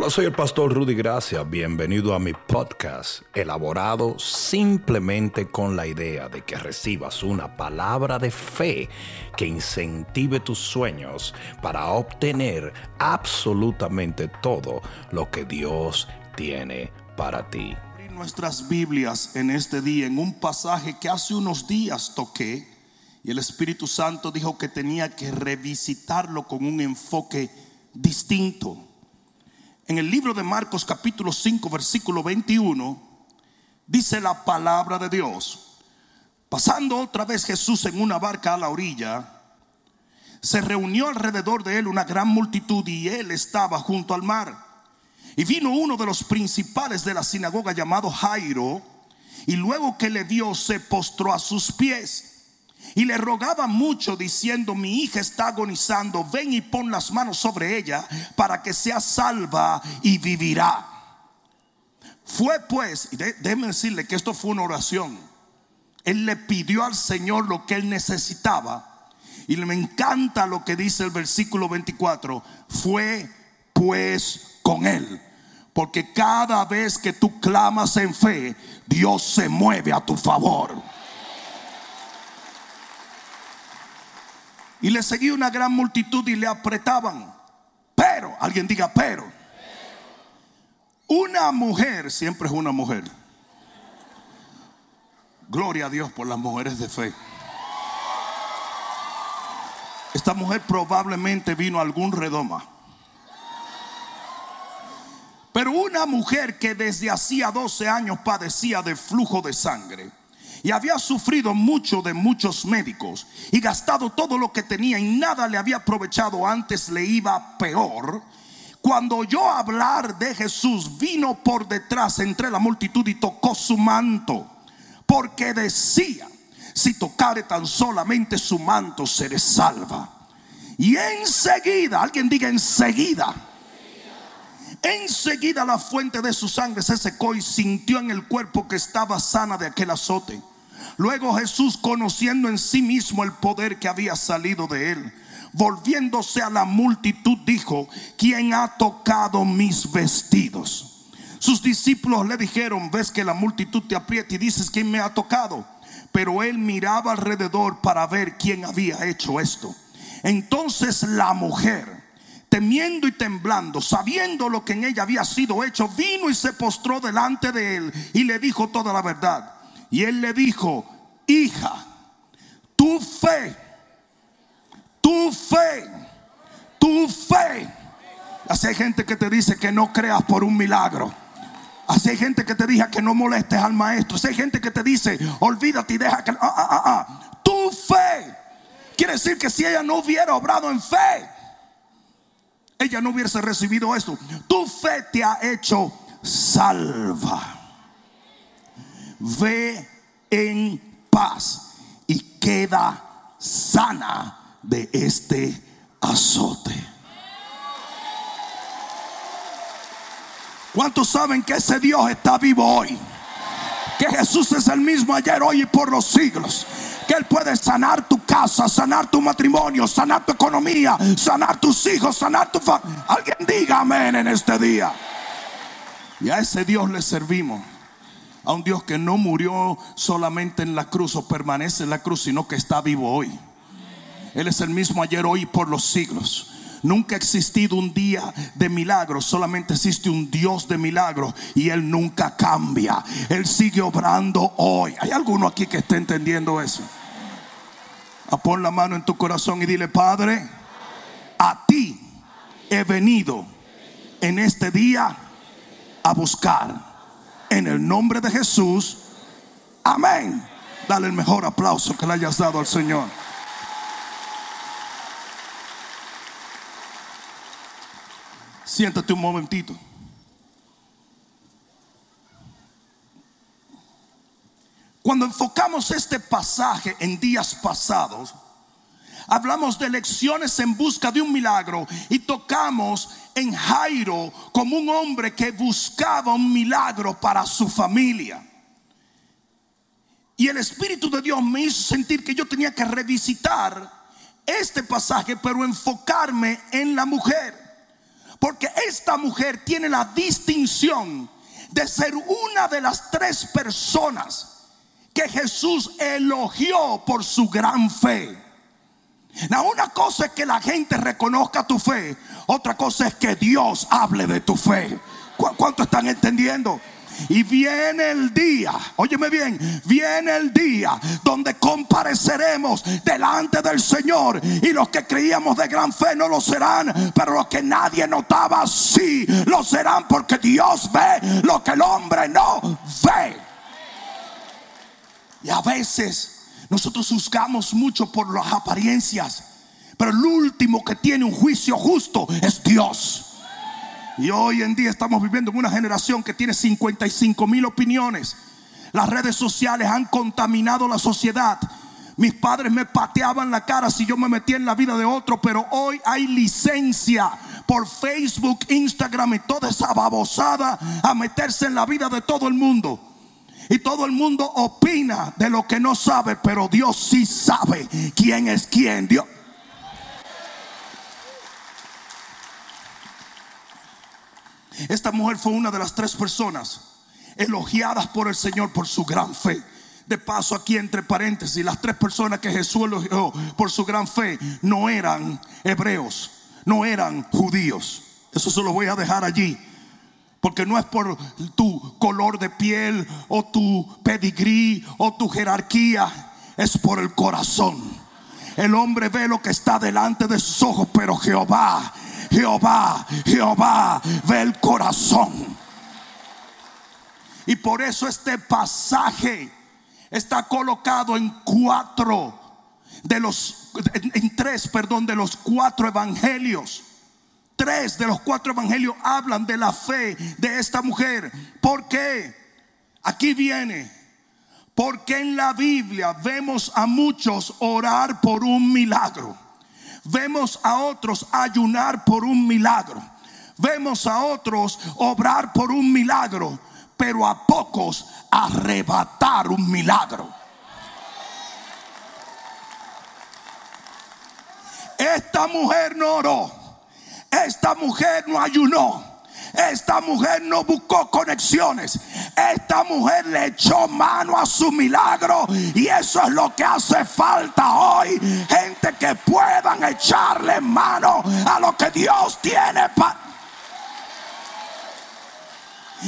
Hola, soy el pastor Rudy Gracia. Bienvenido a mi podcast, elaborado simplemente con la idea de que recibas una palabra de fe que incentive tus sueños para obtener absolutamente todo lo que Dios tiene para ti. Nuestras Biblias en este día, en un pasaje que hace unos días toqué, y el Espíritu Santo dijo que tenía que revisitarlo con un enfoque distinto en el libro de Marcos capítulo 5 versículo 21, dice la palabra de Dios. Pasando otra vez Jesús en una barca a la orilla, se reunió alrededor de él una gran multitud y él estaba junto al mar. Y vino uno de los principales de la sinagoga llamado Jairo, y luego que le vio se postró a sus pies y le rogaba mucho diciendo, mi hija está agonizando, ven y pon las manos sobre ella para que sea salva y vivirá. Fue pues, y déjeme decirle que esto fue una oración. Él le pidió al Señor lo que él necesitaba. Y me encanta lo que dice el versículo 24. Fue pues con él. Porque cada vez que tú clamas en fe, Dios se mueve a tu favor. Y le seguía una gran multitud y le apretaban. Pero, alguien diga, pero. Una mujer siempre es una mujer. Gloria a Dios por las mujeres de fe. Esta mujer probablemente vino a algún redoma. Pero una mujer que desde hacía 12 años padecía de flujo de sangre y había sufrido mucho de muchos médicos y gastado todo lo que tenía y nada le había aprovechado, antes le iba peor. Cuando oyó hablar de Jesús, vino por detrás entre la multitud y tocó su manto, porque decía, si tocare tan solamente su manto, seré salva. Y enseguida, alguien diga enseguida, enseguida la fuente de su sangre se secó y sintió en el cuerpo que estaba sana de aquel azote. Luego Jesús, conociendo en sí mismo el poder que había salido de él, volviéndose a la multitud, dijo, ¿quién ha tocado mis vestidos? Sus discípulos le dijeron, ves que la multitud te aprieta y dices, ¿quién me ha tocado? Pero él miraba alrededor para ver quién había hecho esto. Entonces la mujer, temiendo y temblando, sabiendo lo que en ella había sido hecho, vino y se postró delante de él y le dijo toda la verdad. Y él le dijo, hija, tu fe, tu fe, tu fe. Así hay gente que te dice que no creas por un milagro. Así hay gente que te dice que no molestes al maestro. Así hay gente que te dice, olvídate y deja que... Ah, ah, ah, ah. Tu fe. Quiere decir que si ella no hubiera obrado en fe, ella no hubiese recibido esto. Tu fe te ha hecho salva ve en paz y queda sana de este azote. ¿Cuántos saben que ese Dios está vivo hoy? Que Jesús es el mismo ayer, hoy y por los siglos. Que Él puede sanar tu casa, sanar tu matrimonio, sanar tu economía, sanar tus hijos, sanar tu familia. Alguien diga amén en este día. Y a ese Dios le servimos a un Dios que no murió solamente en la cruz o permanece en la cruz, sino que está vivo hoy. Él es el mismo ayer, hoy por los siglos. Nunca ha existido un día de milagros, solamente existe un Dios de milagros y Él nunca cambia. Él sigue obrando hoy. ¿Hay alguno aquí que esté entendiendo eso? A pon la mano en tu corazón y dile, Padre, a ti he venido en este día a buscar en el nombre de Jesús. Amén. Dale el mejor aplauso que le hayas dado al Señor. Siéntate un momentito. Cuando enfocamos este pasaje en días pasados, hablamos de lecciones en busca de un milagro y tocamos en Jairo como un hombre que buscaba un milagro para su familia. Y el Espíritu de Dios me hizo sentir que yo tenía que revisitar este pasaje, pero enfocarme en la mujer. Porque esta mujer tiene la distinción de ser una de las tres personas que Jesús elogió por su gran fe. Una cosa es que la gente reconozca tu fe, otra cosa es que Dios hable de tu fe. ¿Cuánto están entendiendo? Y viene el día, óyeme bien, viene el día donde compareceremos delante del Señor. Y los que creíamos de gran fe no lo serán, pero los que nadie notaba sí lo serán porque Dios ve lo que el hombre no ve. Y a veces nosotros juzgamos mucho por las apariencias, pero el último que tiene un juicio justo es Dios. Y hoy en día estamos viviendo en una generación que tiene 55 mil opiniones. Las redes sociales han contaminado la sociedad. Mis padres me pateaban la cara si yo me metía en la vida de otro, pero hoy hay licencia por Facebook, Instagram y toda esa babosada a meterse en la vida de todo el mundo. Y todo el mundo opina de lo que no sabe, pero Dios sí sabe quién es quién. Dios. Esta mujer fue una de las tres personas elogiadas por el Señor por su gran fe. De paso aquí entre paréntesis, las tres personas que Jesús elogió por su gran fe no eran hebreos, no eran judíos. Eso se lo voy a dejar allí. Porque no es por tu color de piel o tu pedigrí o tu jerarquía, es por el corazón. El hombre ve lo que está delante de sus ojos, pero Jehová Jehová, Jehová ve el corazón. Y por eso este pasaje está colocado en cuatro de los, en tres, perdón, de los cuatro evangelios. Tres de los cuatro evangelios hablan de la fe de esta mujer. ¿Por qué? Aquí viene. Porque en la Biblia vemos a muchos orar por un milagro. Vemos a otros ayunar por un milagro. Vemos a otros obrar por un milagro. Pero a pocos arrebatar un milagro. Esta mujer no oró. Esta mujer no ayunó. Esta mujer no buscó conexiones. Esta mujer le echó mano a su milagro. Y eso es lo que hace falta hoy. Gente que puedan echarle mano a lo que Dios tiene para...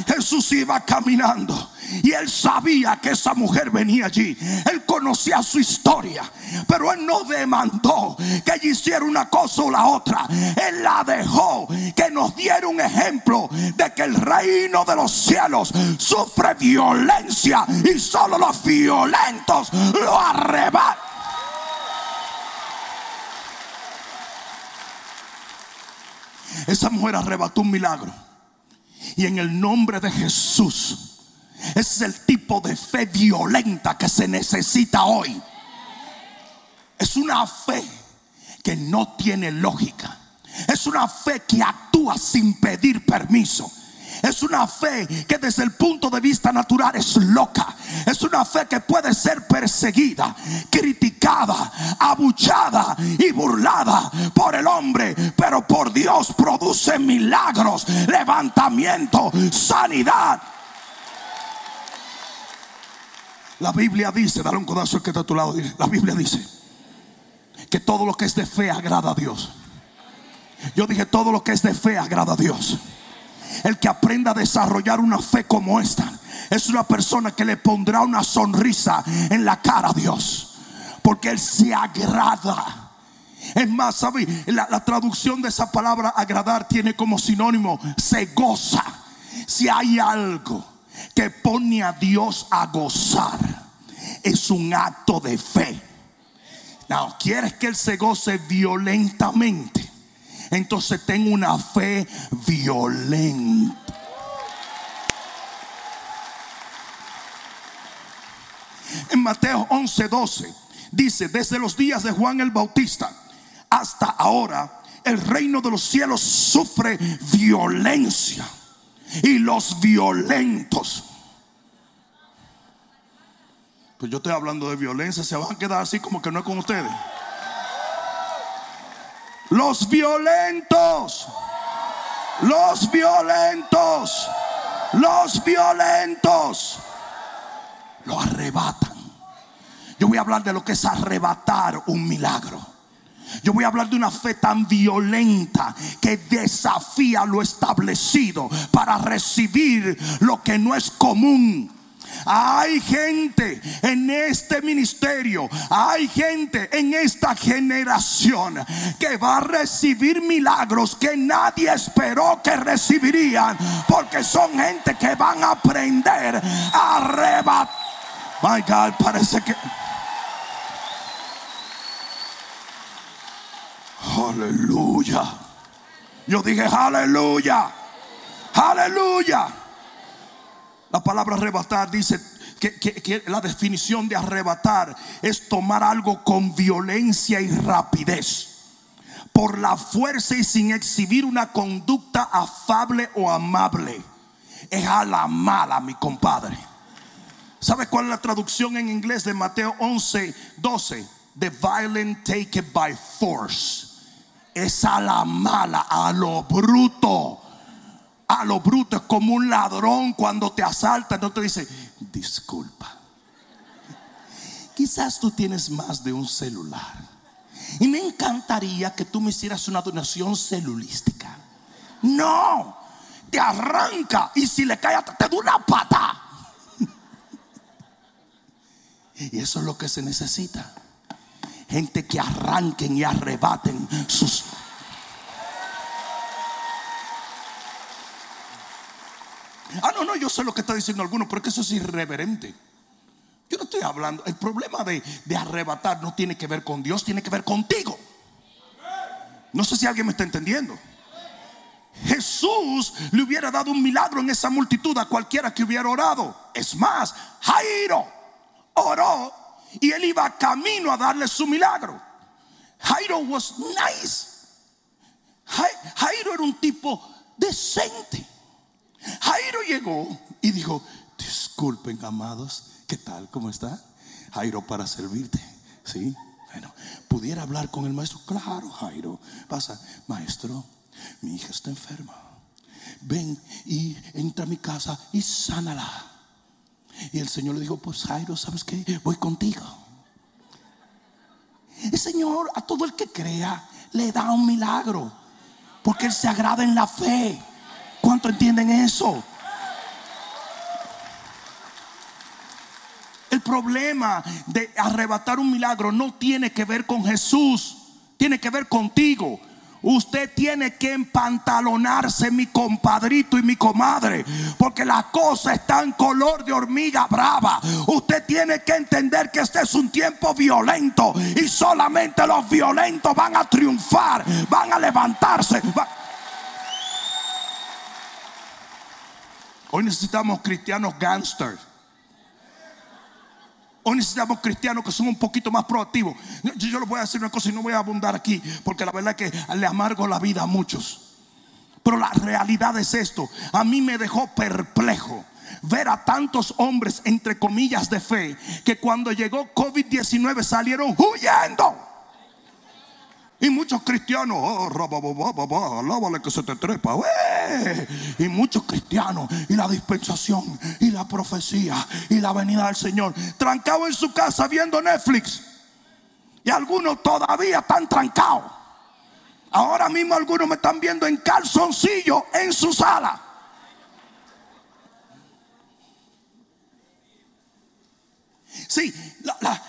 Jesús iba caminando y él sabía que esa mujer venía allí. Él conocía su historia, pero él no demandó que ella hiciera una cosa o la otra. Él la dejó que nos diera un ejemplo de que el reino de los cielos sufre violencia y solo los violentos lo arrebatan. Esa mujer arrebató un milagro. Y en el nombre de Jesús, es el tipo de fe violenta que se necesita hoy. Es una fe que no tiene lógica. Es una fe que actúa sin pedir permiso. Es una fe que desde el punto de vista natural es loca. Es una fe que puede ser perseguida, criticada, abuchada y burlada por el hombre. Pero por Dios produce milagros, levantamiento, sanidad. La Biblia dice, dale un codazo al que está a tu lado. La Biblia dice que todo lo que es de fe agrada a Dios. Yo dije, todo lo que es de fe agrada a Dios. El que aprenda a desarrollar una fe como esta es una persona que le pondrá una sonrisa en la cara a Dios. Porque Él se agrada. Es más, ¿sabe? La, traducción de esa palabra agradar tiene como sinónimo se goza. Si hay algo que pone a Dios a gozar, es un acto de fe. No, quieres que Él se goce violentamente entonces tengo una fe violenta. En Mateo 11, 12 dice, desde los días de Juan el Bautista hasta ahora, el reino de los cielos sufre violencia y los violentos. Pues yo estoy hablando de violencia, se van a quedar así como que no es con ustedes los violentos Los violentos, los violentos lo arrebatan. Yo voy a hablar de lo que es arrebatar un milagro. Yo voy a hablar de una fe tan violenta que desafía lo establecido para recibir lo que no es común. Hay gente en este ministerio, hay gente en esta generación que va a recibir milagros que nadie esperó que recibirían, porque son gente que van a aprender a arrebatar. My God, parece que... Aleluya. Yo dije aleluya. Aleluya. La palabra arrebatar dice que, la definición de arrebatar es tomar algo con violencia y rapidez. Por la fuerza y sin exhibir una conducta afable o amable. Es a la mala, mi compadre. ¿Sabe cuál es la traducción en inglés de Mateo 11, 12? The violent taken by force es a la mala, a lo bruto. A lo bruto es como un ladrón cuando te asalta, no te dice, disculpa. Quizás tú tienes más de un celular. Y me encantaría que tú me hicieras una donación celulística. No, te arranca y si le cae te da una pata. Y eso es lo que se necesita. Gente que arranquen y arrebaten sus... Ah, no, no, yo sé lo que está diciendo alguno, pero que eso es irreverente. Yo no estoy hablando. El problema de, de arrebatar no tiene que ver con Dios, tiene que ver contigo. No sé si alguien me está entendiendo. Jesús le hubiera dado un milagro en esa multitud a cualquiera que hubiera orado. Es más, Jairo oró y él iba camino a darle su milagro. Jairo was nice. Jairo era un tipo decente. Jairo llegó y dijo, disculpen amados, ¿qué tal? ¿Cómo está? Jairo para servirte. Sí, bueno, pudiera hablar con el maestro. Claro, Jairo. Pasa, maestro, mi hija está enferma. Ven y entra a mi casa y sánala. Y el Señor le dijo, pues Jairo, ¿sabes qué? Voy contigo. El Señor a todo el que crea le da un milagro. Porque Él se agrada en la fe. ¿Cuánto entienden eso? El problema de arrebatar un milagro no tiene que ver con Jesús. Tiene que ver contigo. Usted tiene que empantalonarse, mi compadrito y mi comadre, porque la cosa está en color de hormiga brava. Usted tiene que entender que este es un tiempo violento y solamente los violentos van a triunfar, van a levantarse. Hoy necesitamos cristianos gangsters Hoy necesitamos cristianos que son un poquito más proactivos. Yo, les voy a decir una cosa y no voy a abundar aquí, porque la verdad es que le amargo la vida a muchos. Pero la realidad es esto. A mí me dejó perplejo ver a tantos hombres, entre comillas, de fe, que cuando llegó COVID-19 salieron huyendo. Y muchos cristianos, oh, que se te trepa. Y muchos cristianos, y la dispensación, y la profecía, y la venida del Señor, trancados en su casa viendo Netflix. Y algunos todavía están trancados. Ahora mismo algunos me están viendo en calzoncillo en su sala. Sí,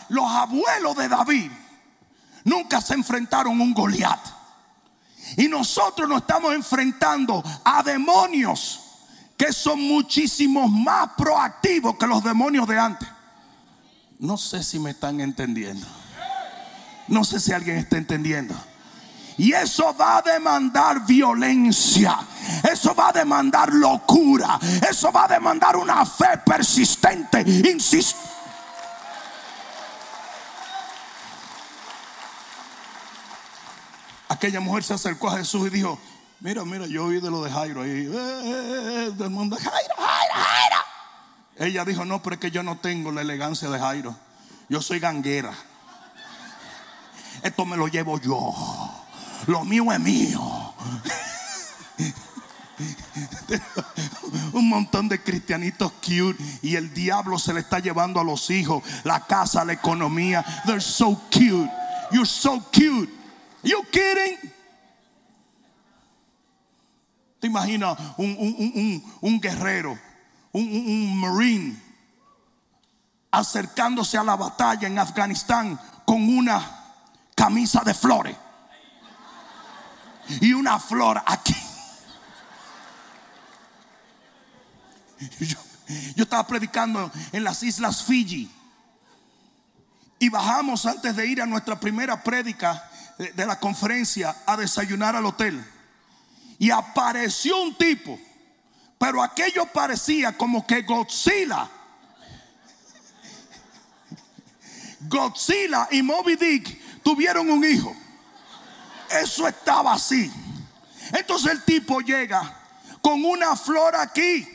los abuelos de David nunca se enfrentaron un Goliat. Y nosotros nos estamos enfrentando a demonios que son muchísimos más proactivos que los demonios de antes. No sé si me están entendiendo. No sé si alguien está entendiendo. Y eso va a demandar violencia. Eso va a demandar locura. Eso va a demandar una fe persistente, insistente aquella mujer se acercó a Jesús y dijo, mira, mira, yo oí de lo de Jairo ahí, eh, eh, eh, del mundo, Jairo, Jairo, Jairo. Ella dijo, no, pero es que yo no tengo la elegancia de Jairo. Yo soy ganguera. Esto me lo llevo yo. Lo mío es mío. Un montón de cristianitos cute y el diablo se le está llevando a los hijos, la casa, la economía. They're so cute. You're so cute. You kidding? ¿Te imaginas un, un, un, un guerrero, un marine, acercándose a la batalla en Afganistán con una camisa de flores y una flor aquí? Yo, estaba predicando en las islas Fiji y bajamos antes de ir a nuestra primera prédica de la conferencia a desayunar al hotel. Y apareció un tipo, pero aquello parecía como que Godzilla. Godzilla y Moby Dick tuvieron un hijo. Eso estaba así. Entonces el tipo llega con una flor aquí.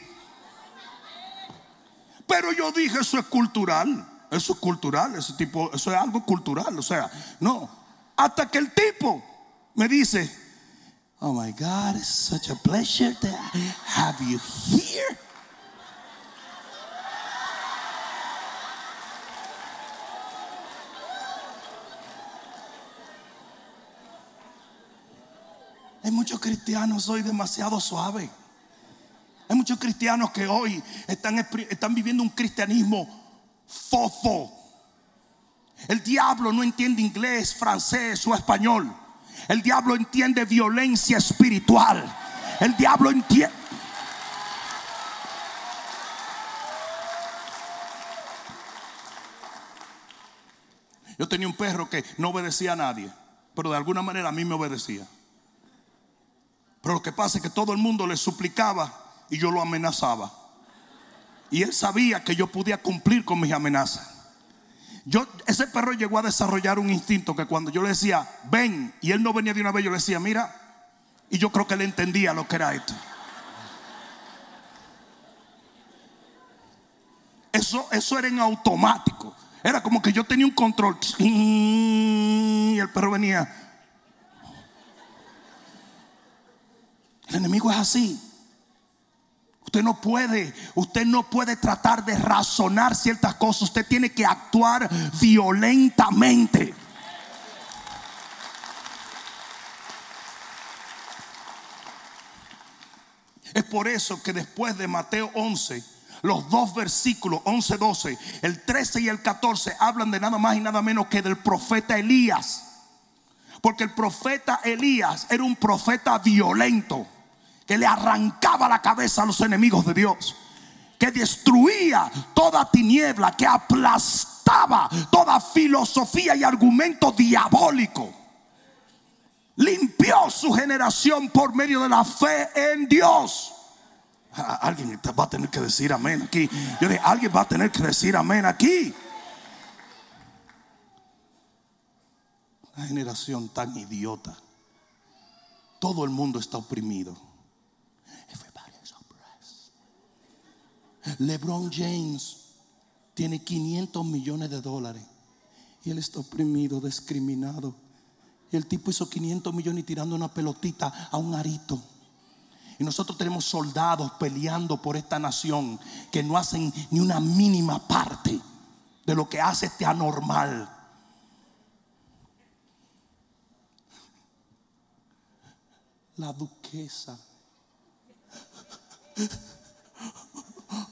Pero yo dije, eso es cultural. Eso es cultural, ese tipo, eso es algo cultural. O sea, no. Hasta que el tipo me dice, oh my God, it's such a pleasure to have you here. Hay muchos cristianos hoy demasiado suaves. Hay muchos cristianos que hoy están, están viviendo un cristianismo fofo. El diablo no entiende inglés, francés o español. El diablo entiende violencia espiritual. El diablo entiende... Yo tenía un perro que no obedecía a nadie, pero de alguna manera a mí me obedecía. Pero lo que pasa es que todo el mundo le suplicaba y yo lo amenazaba. Y él sabía que yo podía cumplir con mis amenazas. Yo, ese perro llegó a desarrollar un instinto que cuando yo le decía, ven, y él no venía de una vez, yo le decía, mira, y yo creo que él entendía lo que era esto. Eso, eso era en automático. Era como que yo tenía un control. Y el perro venía. El enemigo es así. Usted no puede, usted no puede tratar de razonar ciertas cosas. Usted tiene que actuar violentamente. Es por eso que después de Mateo 11, los dos versículos 11, 12, el 13 y el 14 hablan de nada más y nada menos que del profeta Elías. Porque el profeta Elías era un profeta violento que le arrancaba la cabeza a los enemigos de Dios, que destruía toda tiniebla, que aplastaba toda filosofía y argumento diabólico. Limpió su generación por medio de la fe en Dios. Alguien va a tener que decir amén aquí. Yo dije, alguien va a tener que decir amén aquí. Una generación tan idiota. Todo el mundo está oprimido. LeBron James tiene 500 millones de dólares y él está oprimido, discriminado. Y el tipo hizo 500 millones tirando una pelotita a un arito. Y nosotros tenemos soldados peleando por esta nación que no hacen ni una mínima parte de lo que hace este anormal. La duquesa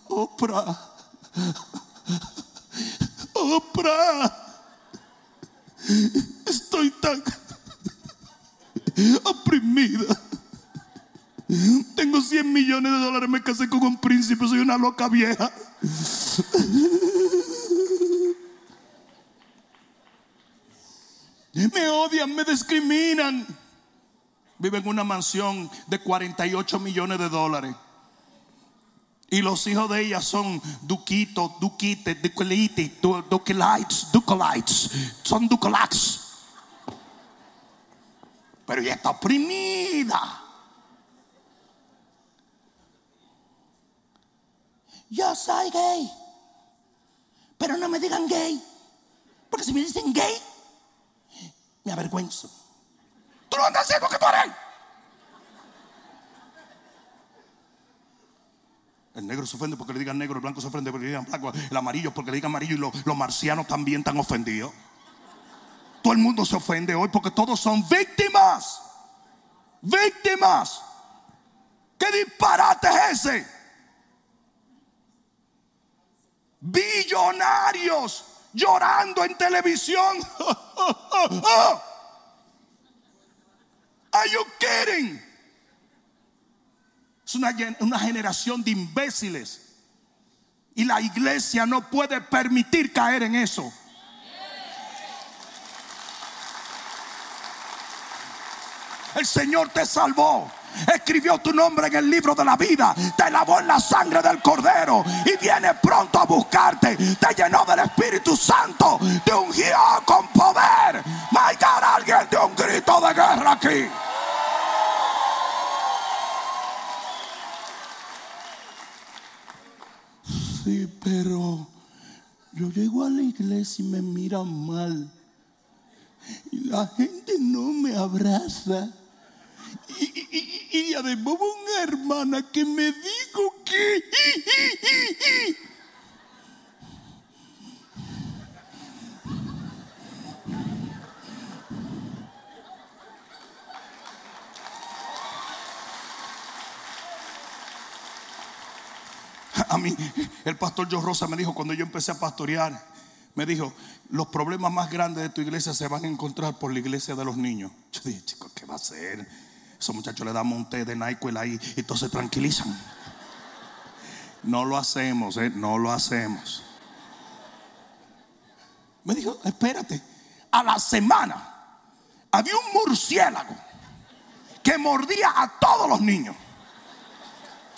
Oprah. Oprah. Estoy tan oprimida. Tengo 100 millones de dólares, me casé con un príncipe, soy una loca vieja. Me odian, me discriminan. Vive en una mansión de 48 millones de dólares. Y los hijos de ella son Duquito, Duquite, Duquelite, Duquelites, Duquelites. Son Duquelax. Pero ella está oprimida. Yo soy gay. Pero no me digan gay. Porque si me dicen gay, me avergüenzo. Tú no andas haciendo que tú eres. El negro se ofende porque le digan negro, el blanco se ofende porque le digan blanco, el amarillo porque le digan amarillo y los, marcianos también están ofendidos. Todo el mundo se ofende hoy porque todos son víctimas. Víctimas. ¿Qué disparate es ese? Billonarios llorando en televisión. Are you kidding? Es una, una generación de imbéciles. Y la iglesia no puede permitir caer en eso. El Señor te salvó. Escribió tu nombre en el libro de la vida. Te lavó en la sangre del cordero. Y viene pronto a buscarte. Te llenó del Espíritu Santo. Te ungió con poder. My God, alguien de un grito de guerra aquí. Sí, pero yo llego a la iglesia y me miran mal. Y la gente no me abraza. Y, y, además hubo una hermana que me dijo que... A mí, el pastor Joe Rosa me dijo cuando yo empecé a pastorear, me dijo, los problemas más grandes de tu iglesia se van a encontrar por la iglesia de los niños. Yo dije, chicos, ¿qué va a ser? Esos muchachos le damos un té de NyQuil ahí y todos se tranquilizan. No lo hacemos, ¿eh? no lo hacemos. Me dijo, espérate, a la semana había un murciélago que mordía a todos los niños.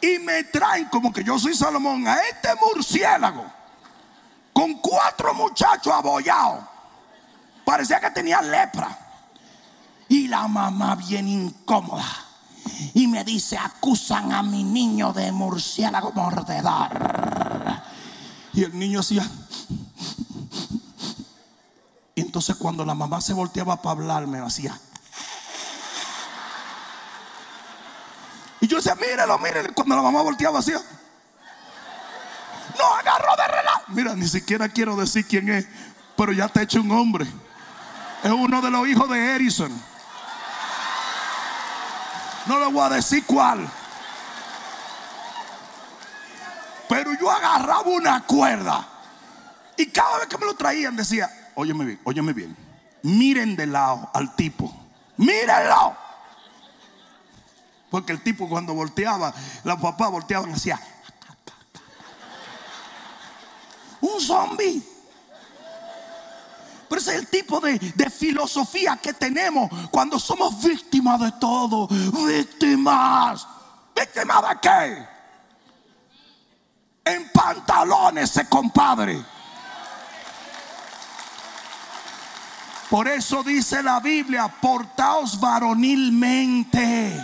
Y me traen como que yo soy Salomón a este murciélago con cuatro muchachos abollados. Parecía que tenía lepra. Y la mamá bien incómoda. Y me dice, acusan a mi niño de murciélago mordedor. Y el niño hacía... Y entonces cuando la mamá se volteaba para hablarme, hacía... Yo decía, mírelo, mírelo. Cuando la mamá volteaba, hacía... No, agarró de relajo. Mira, ni siquiera quiero decir quién es, pero ya te he hecho un hombre. Es uno de los hijos de Edison. No le voy a decir cuál. Pero yo agarraba una cuerda. Y cada vez que me lo traían decía, óyeme bien, óyeme bien. Miren de lado al tipo. Mírenlo. Porque el tipo cuando volteaba, los papás volteaban hacia un zombie. Pero ese es el tipo de, de, filosofía que tenemos cuando somos víctimas de todo. Víctimas. ¿Víctimas de qué? En pantalones, ese compadre. Por eso dice la Biblia, portaos varonilmente.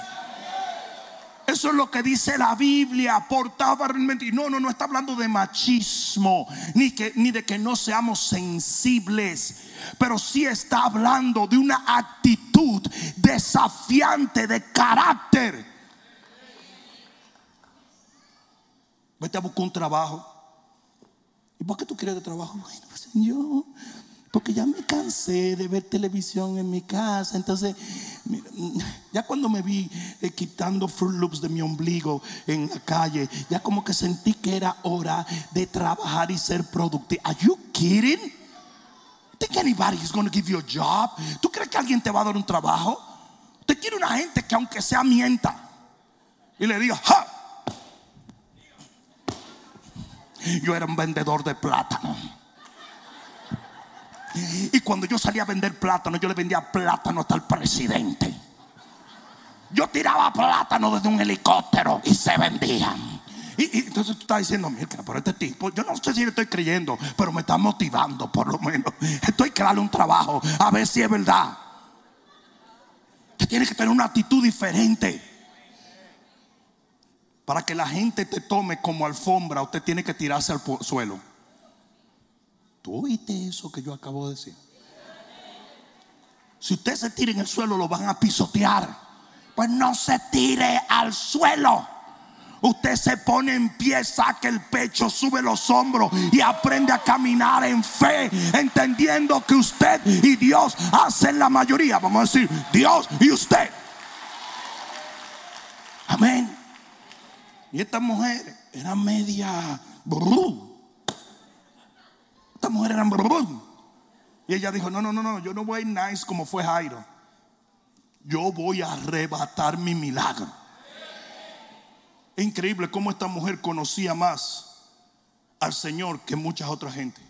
Eso es lo que dice la Biblia. Portaba realmente. No, no, no está hablando de machismo, ni, que, ni de que no seamos sensibles. Pero sí está hablando de una actitud desafiante de carácter. Vete a buscar un trabajo. ¿Y por qué tú quieres de trabajo? Bueno, pues yo porque ya me cansé de ver televisión en mi casa. Entonces, ya cuando me vi eh, quitando Fruit Loops de mi ombligo en la calle, ya como que sentí que era hora de trabajar y ser productivo. Are you kidding? Think anybody is going to give you a job? ¿Tú crees que alguien te va a dar un trabajo? Te quiere una gente que aunque sea mienta y le diga, ¡ja! Yo era un vendedor de plátano. Y cuando yo salía a vender plátano, yo le vendía plátano hasta el presidente. Yo tiraba plátano desde un helicóptero y se vendían. Y, entonces tú estás diciendo, mira, por este tipo, yo no sé si le estoy creyendo, pero me está motivando por lo menos. Estoy que un trabajo, a ver si es verdad. Usted tiene que tener una actitud diferente. Para que la gente te tome como alfombra, usted tiene que tirarse al suelo. ¿Tú oíste eso que yo acabo de decir? Si usted se tira en el suelo, lo van a pisotear. Pues no se tire al suelo. Usted se pone en pie, saca el pecho, sube los hombros y aprende a caminar en fe, entendiendo que usted y Dios hacen la mayoría. Vamos a decir, Dios y usted. Amén. Y esta mujer era media... Esta mujer era... Y ella dijo, no, no, no, no, yo no voy a ir nice como fue Jairo. Yo voy a arrebatar mi milagro. Es increíble cómo esta mujer conocía más al Señor que muchas otras gente.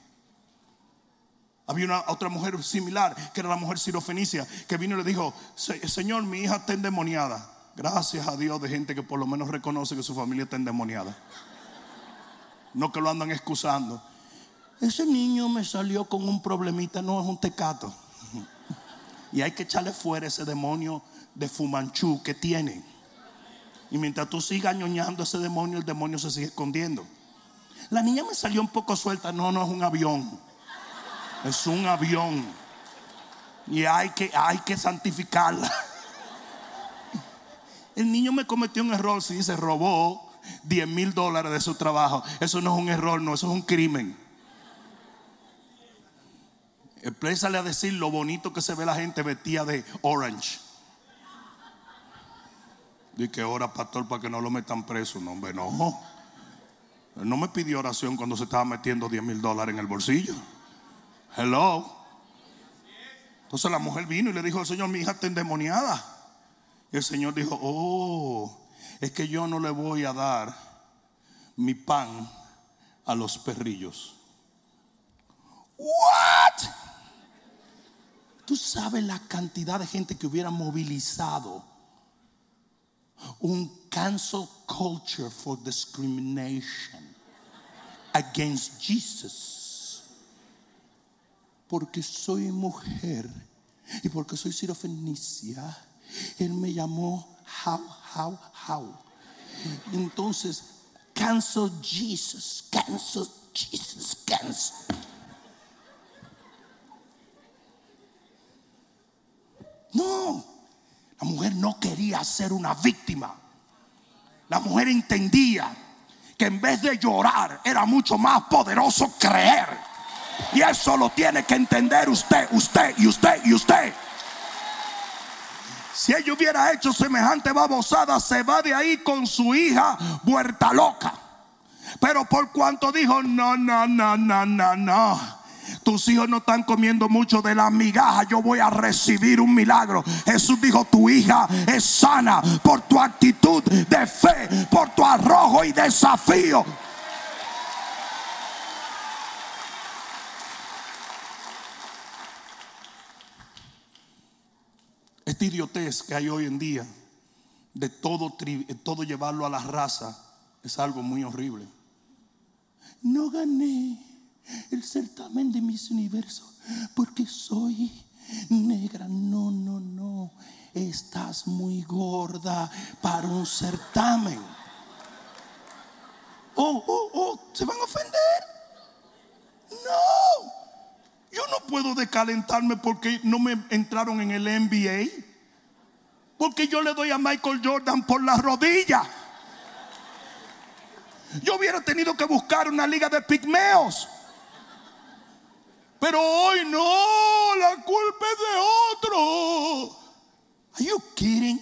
Había una otra mujer similar, que era la mujer sirofenicia, que vino y le dijo, Señor, mi hija está endemoniada. Gracias a Dios de gente que por lo menos reconoce que su familia está endemoniada. No que lo andan excusando. Ese niño me salió con un problemita, no es un tecato. Y hay que echarle fuera ese demonio de Fumanchu que tiene. Y mientras tú sigas ñoñando ese demonio, el demonio se sigue escondiendo. La niña me salió un poco suelta. No, no es un avión. Es un avión. Y hay que, hay que santificarla. El niño me cometió un error, si se robó 10 mil dólares de su trabajo. Eso no es un error, no, eso es un crimen. Empieza a decir lo bonito que se ve la gente vestida de orange. Dice que ora, pastor, para que no lo metan preso. No, hombre, no. No me pidió oración cuando se estaba metiendo 10 mil dólares en el bolsillo. Hello. Entonces la mujer vino y le dijo al Señor, mi hija está endemoniada. Y el Señor dijo, oh, es que yo no le voy a dar mi pan a los perrillos. What? Tú sabes la cantidad de gente que hubiera movilizado un cancel culture for discrimination against Jesus. Porque soy mujer y porque soy sirofenicia él me llamó how, how, how. Entonces, cancel Jesus, cancel Jesus, cancel. No, la mujer no quería ser una víctima. La mujer entendía que en vez de llorar era mucho más poderoso creer. Y eso lo tiene que entender usted, usted y usted y usted. Si ella hubiera hecho semejante babosada, se va de ahí con su hija vuelta loca. Pero por cuanto dijo, no, no, no, no, no, no. Tus hijos no están comiendo mucho de la migaja. Yo voy a recibir un milagro. Jesús dijo, tu hija es sana por tu actitud de fe, por tu arrojo y desafío. Esta idiotez que hay hoy en día de todo, todo llevarlo a la raza es algo muy horrible. No gané el certamen de mis universos porque soy negra. No, no, no. Estás muy gorda para un certamen. Oh, oh, oh, ¿se van a ofender? No. Yo no puedo decalentarme porque no me entraron en el NBA. Porque yo le doy a Michael Jordan por la rodilla. Yo hubiera tenido que buscar una liga de pigmeos. Pero hoy no, la culpa es de otro. Are you kidding?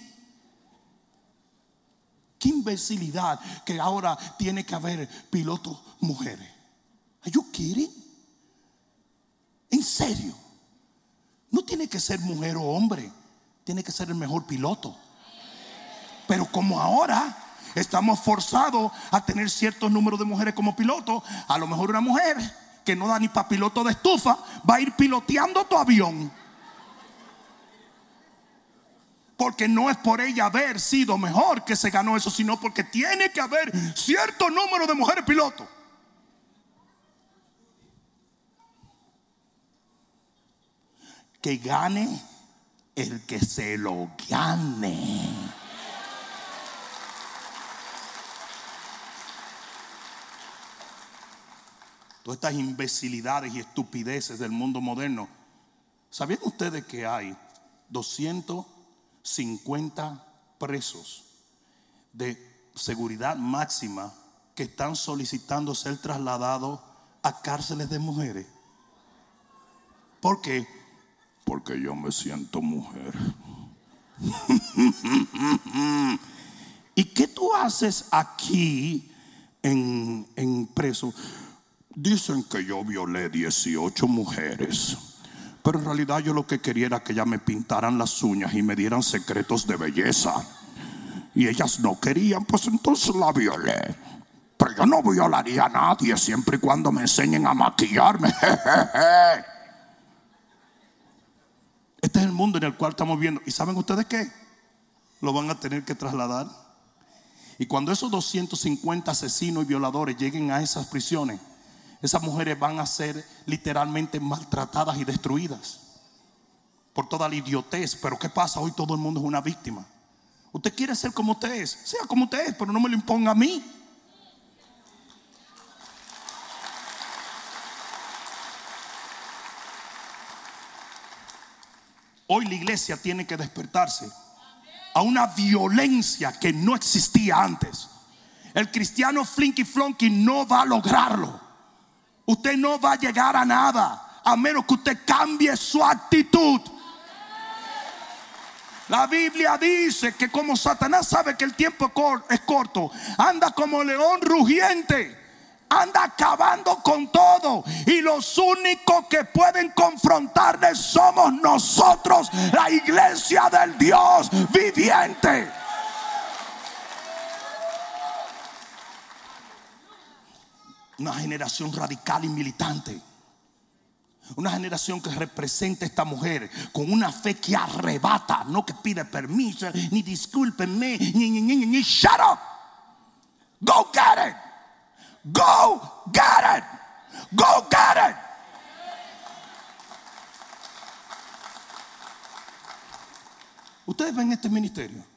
Qué imbecilidad que ahora tiene que haber pilotos mujeres. Are you kidding? En serio. No tiene que ser mujer o hombre. Tiene que ser el mejor piloto. Pero como ahora estamos forzados a tener ciertos números de mujeres como piloto, a lo mejor una mujer que no da ni para piloto de estufa va a ir piloteando tu avión. Porque no es por ella haber sido mejor que se ganó eso, sino porque tiene que haber cierto número de mujeres pilotos. que gane el que se lo gane. Todas estas imbecilidades y estupideces del mundo moderno. ¿Sabían ustedes que hay 250 presos de seguridad máxima que están solicitando ser trasladados a cárceles de mujeres. ¿Por qué? Porque yo me siento mujer. ¿Y qué tú haces aquí en, en preso? Dicen que yo violé 18 mujeres. Pero en realidad yo lo que quería era que ellas me pintaran las uñas y me dieran secretos de belleza. Y ellas no querían, pues entonces la violé. Pero yo no violaría a nadie siempre y cuando me enseñen a maquillarme. Este es el mundo en el cual estamos viendo. ¿Y saben ustedes qué? Lo van a tener que trasladar. Y cuando esos 250 asesinos y violadores lleguen a esas prisiones, esas mujeres van a ser literalmente maltratadas y destruidas por toda la idiotez. Pero ¿qué pasa? Hoy todo el mundo es una víctima. Usted quiere ser como usted es, sea como usted es, pero no me lo imponga a mí. Hoy la iglesia tiene que despertarse a una violencia que no existía antes. El cristiano flinky flonky no va a lograrlo. Usted no va a llegar a nada a menos que usted cambie su actitud. La Biblia dice que como Satanás sabe que el tiempo es corto, anda como león rugiente anda acabando con todo. Y los únicos que pueden confrontarle somos nosotros, la iglesia del Dios viviente. Una generación radical y militante. Una generación que representa a esta mujer con una fe que arrebata, no que pide permiso, ni discúlpenme, ni, ni, ni, ni, shut up. Go get it. Go get it. Go get it. Ustedes ven este ministerio.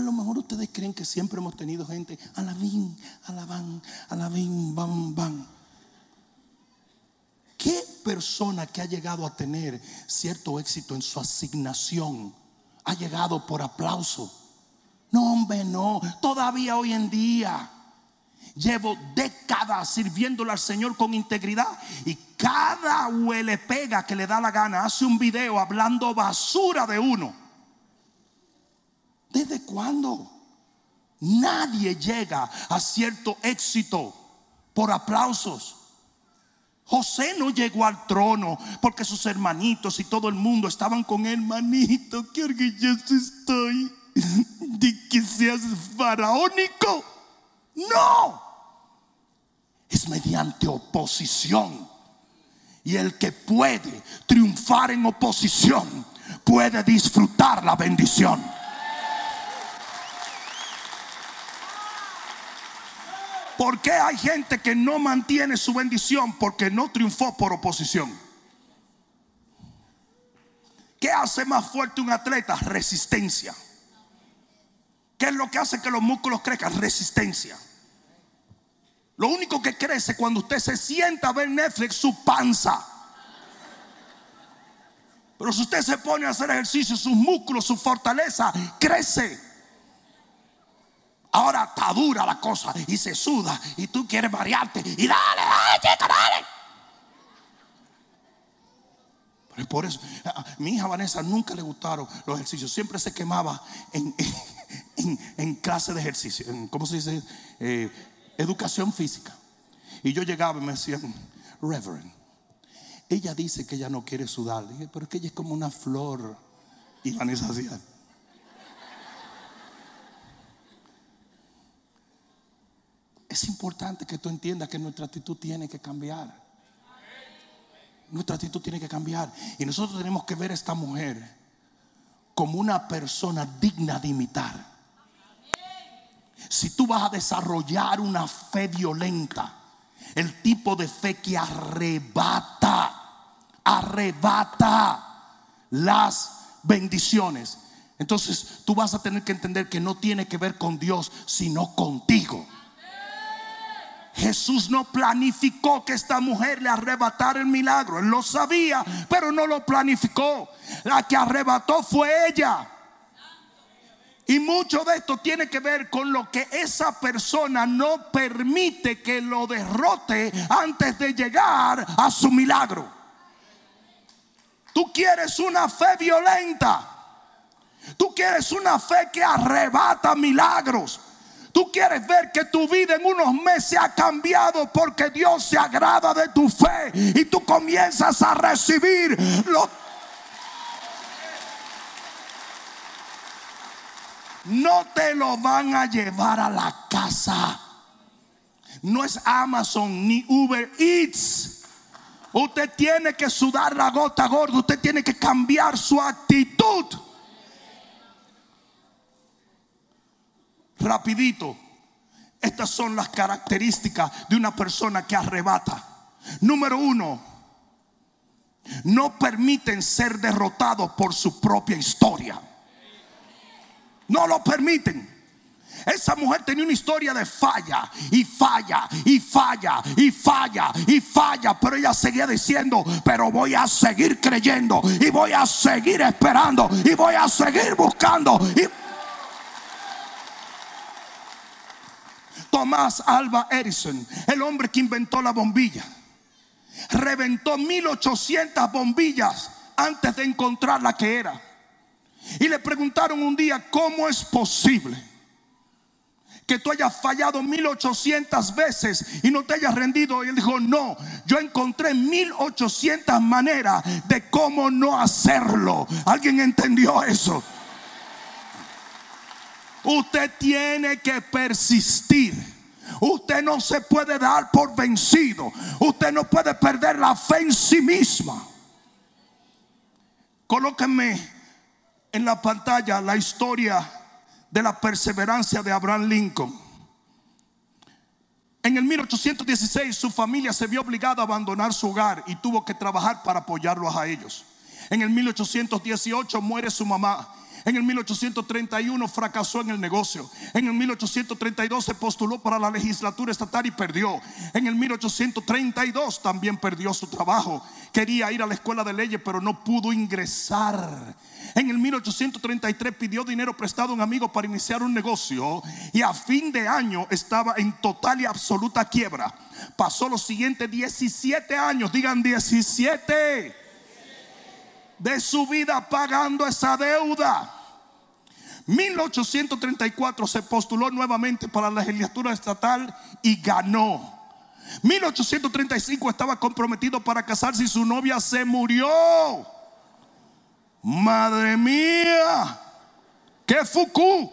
A lo mejor ustedes creen que siempre hemos tenido gente. Alabín, alabán, alabín, bam, bam. ¿Qué persona que ha llegado a tener cierto éxito en su asignación ha llegado por aplauso? No, hombre, no. Todavía hoy en día Llevo décadas sirviéndole al Señor con integridad. Y cada huele pega que le da la gana hace un video hablando basura de uno. ¿Desde cuándo? Nadie llega a cierto éxito por aplausos. José no llegó al trono porque sus hermanitos y todo el mundo estaban con él, manito, qué orgulloso estoy de que seas faraónico. No, es mediante oposición. Y el que puede triunfar en oposición puede disfrutar la bendición. ¿Por qué hay gente que no mantiene su bendición? Porque no triunfó por oposición. ¿Qué hace más fuerte un atleta? Resistencia. ¿Qué es lo que hace que los músculos crezcan? Resistencia. Lo único que crece cuando usted se sienta a ver Netflix, su panza. Pero si usted se pone a hacer ejercicio, sus músculos, su fortaleza crece. Ahora está dura la cosa y se suda y tú quieres variarte y dale, dale, chica, dale. Pero por eso, a mi hija Vanessa nunca le gustaron los ejercicios, siempre se quemaba en, en, clase de ejercicio, ¿cómo se dice? Eh, educación física. Y yo llegaba y me decían, Reverend, ella dice que ella no quiere sudar. dije, pero es que ella es como una flor. Y Vanessa hacía. Es importante que tú entiendas que nuestra actitud tiene que cambiar. Nuestra actitud tiene que cambiar. Y nosotros tenemos que ver a esta mujer como una persona digna de imitar. Si tú vas a desarrollar una fe violenta, el tipo de fe que arrebata, arrebata las bendiciones. Entonces tú vas a tener que entender que no tiene que ver con Dios, sino contigo. Jesús no planificó que esta mujer le arrebatara el milagro. Él lo sabía, pero no lo planificó. La que arrebató fue ella. Y mucho de esto tiene que ver con lo que esa persona no permite que lo derrote antes de llegar a su milagro. Tú quieres una fe violenta. Tú quieres una fe que arrebata milagros. Tú quieres ver que tu vida en unos meses ha cambiado porque Dios se agrada de tu fe y tú comienzas a recibir lo No te lo van a llevar a la casa. No es Amazon ni Uber Eats. Usted tiene que sudar la gota gorda. Usted tiene que cambiar su actitud. Rapidito. Estas son las características de una persona que arrebata. Número uno, no permiten ser derrotados por su propia historia. No lo permiten. Esa mujer tenía una historia de falla y falla y falla y falla y falla. Pero ella seguía diciendo, pero voy a seguir creyendo y voy a seguir esperando y voy a seguir buscando. Y... Tomás Alba Edison, el hombre que inventó la bombilla, reventó 1800 bombillas antes de encontrar la que era. Y le preguntaron un día, ¿cómo es posible que tú hayas fallado 1800 veces y no te hayas rendido? Y él dijo, no, yo encontré 1800 maneras de cómo no hacerlo. ¿Alguien entendió eso? Usted tiene que persistir. Usted no se puede dar por vencido. Usted no puede perder la fe en sí misma. Colóquenme en la pantalla la historia de la perseverancia de Abraham Lincoln. En el 1816 su familia se vio obligada a abandonar su hogar y tuvo que trabajar para apoyarlos a ellos. En el 1818 muere su mamá en el 1831 fracasó en el negocio. En el 1832 se postuló para la legislatura estatal y perdió. En el 1832 también perdió su trabajo. Quería ir a la escuela de leyes, pero no pudo ingresar. En el 1833 pidió dinero prestado a un amigo para iniciar un negocio y a fin de año estaba en total y absoluta quiebra. Pasó los siguientes 17 años, digan 17 de su vida pagando esa deuda. 1834 se postuló nuevamente para la legislatura estatal y ganó. 1835 estaba comprometido para casarse y su novia se murió. Madre mía, qué fuku.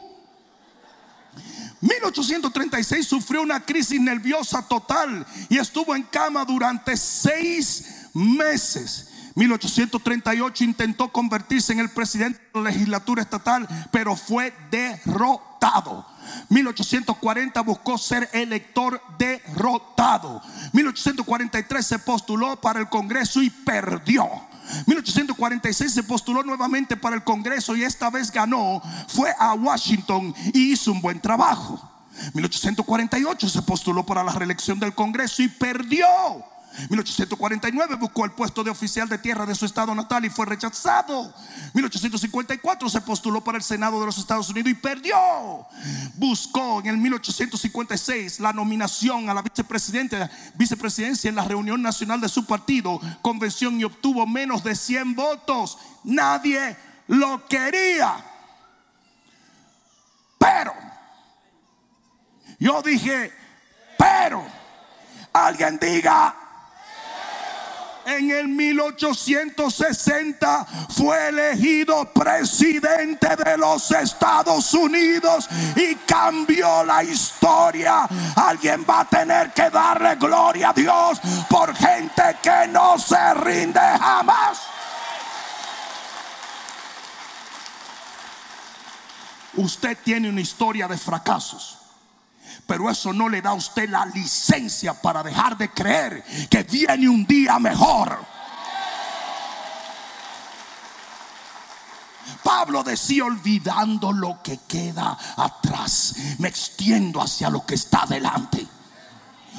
1836 sufrió una crisis nerviosa total y estuvo en cama durante seis meses. 1838 intentó convertirse en el presidente de la legislatura estatal, pero fue derrotado. 1840 buscó ser elector derrotado. 1843 se postuló para el Congreso y perdió. 1846 se postuló nuevamente para el Congreso y esta vez ganó. Fue a Washington y hizo un buen trabajo. 1848 se postuló para la reelección del Congreso y perdió. 1849 buscó el puesto de oficial de tierra de su estado natal y fue rechazado. 1854 se postuló para el Senado de los Estados Unidos y perdió. Buscó en el 1856 la nominación a la vicepresidencia en la reunión nacional de su partido, convención y obtuvo menos de 100 votos. Nadie lo quería. Pero yo dije, pero alguien diga en el 1860 fue elegido presidente de los Estados Unidos y cambió la historia. Alguien va a tener que darle gloria a Dios por gente que no se rinde jamás. Usted tiene una historia de fracasos. Pero eso no le da a usted la licencia para dejar de creer que viene un día mejor. Pablo decía, olvidando lo que queda atrás, me extiendo hacia lo que está delante.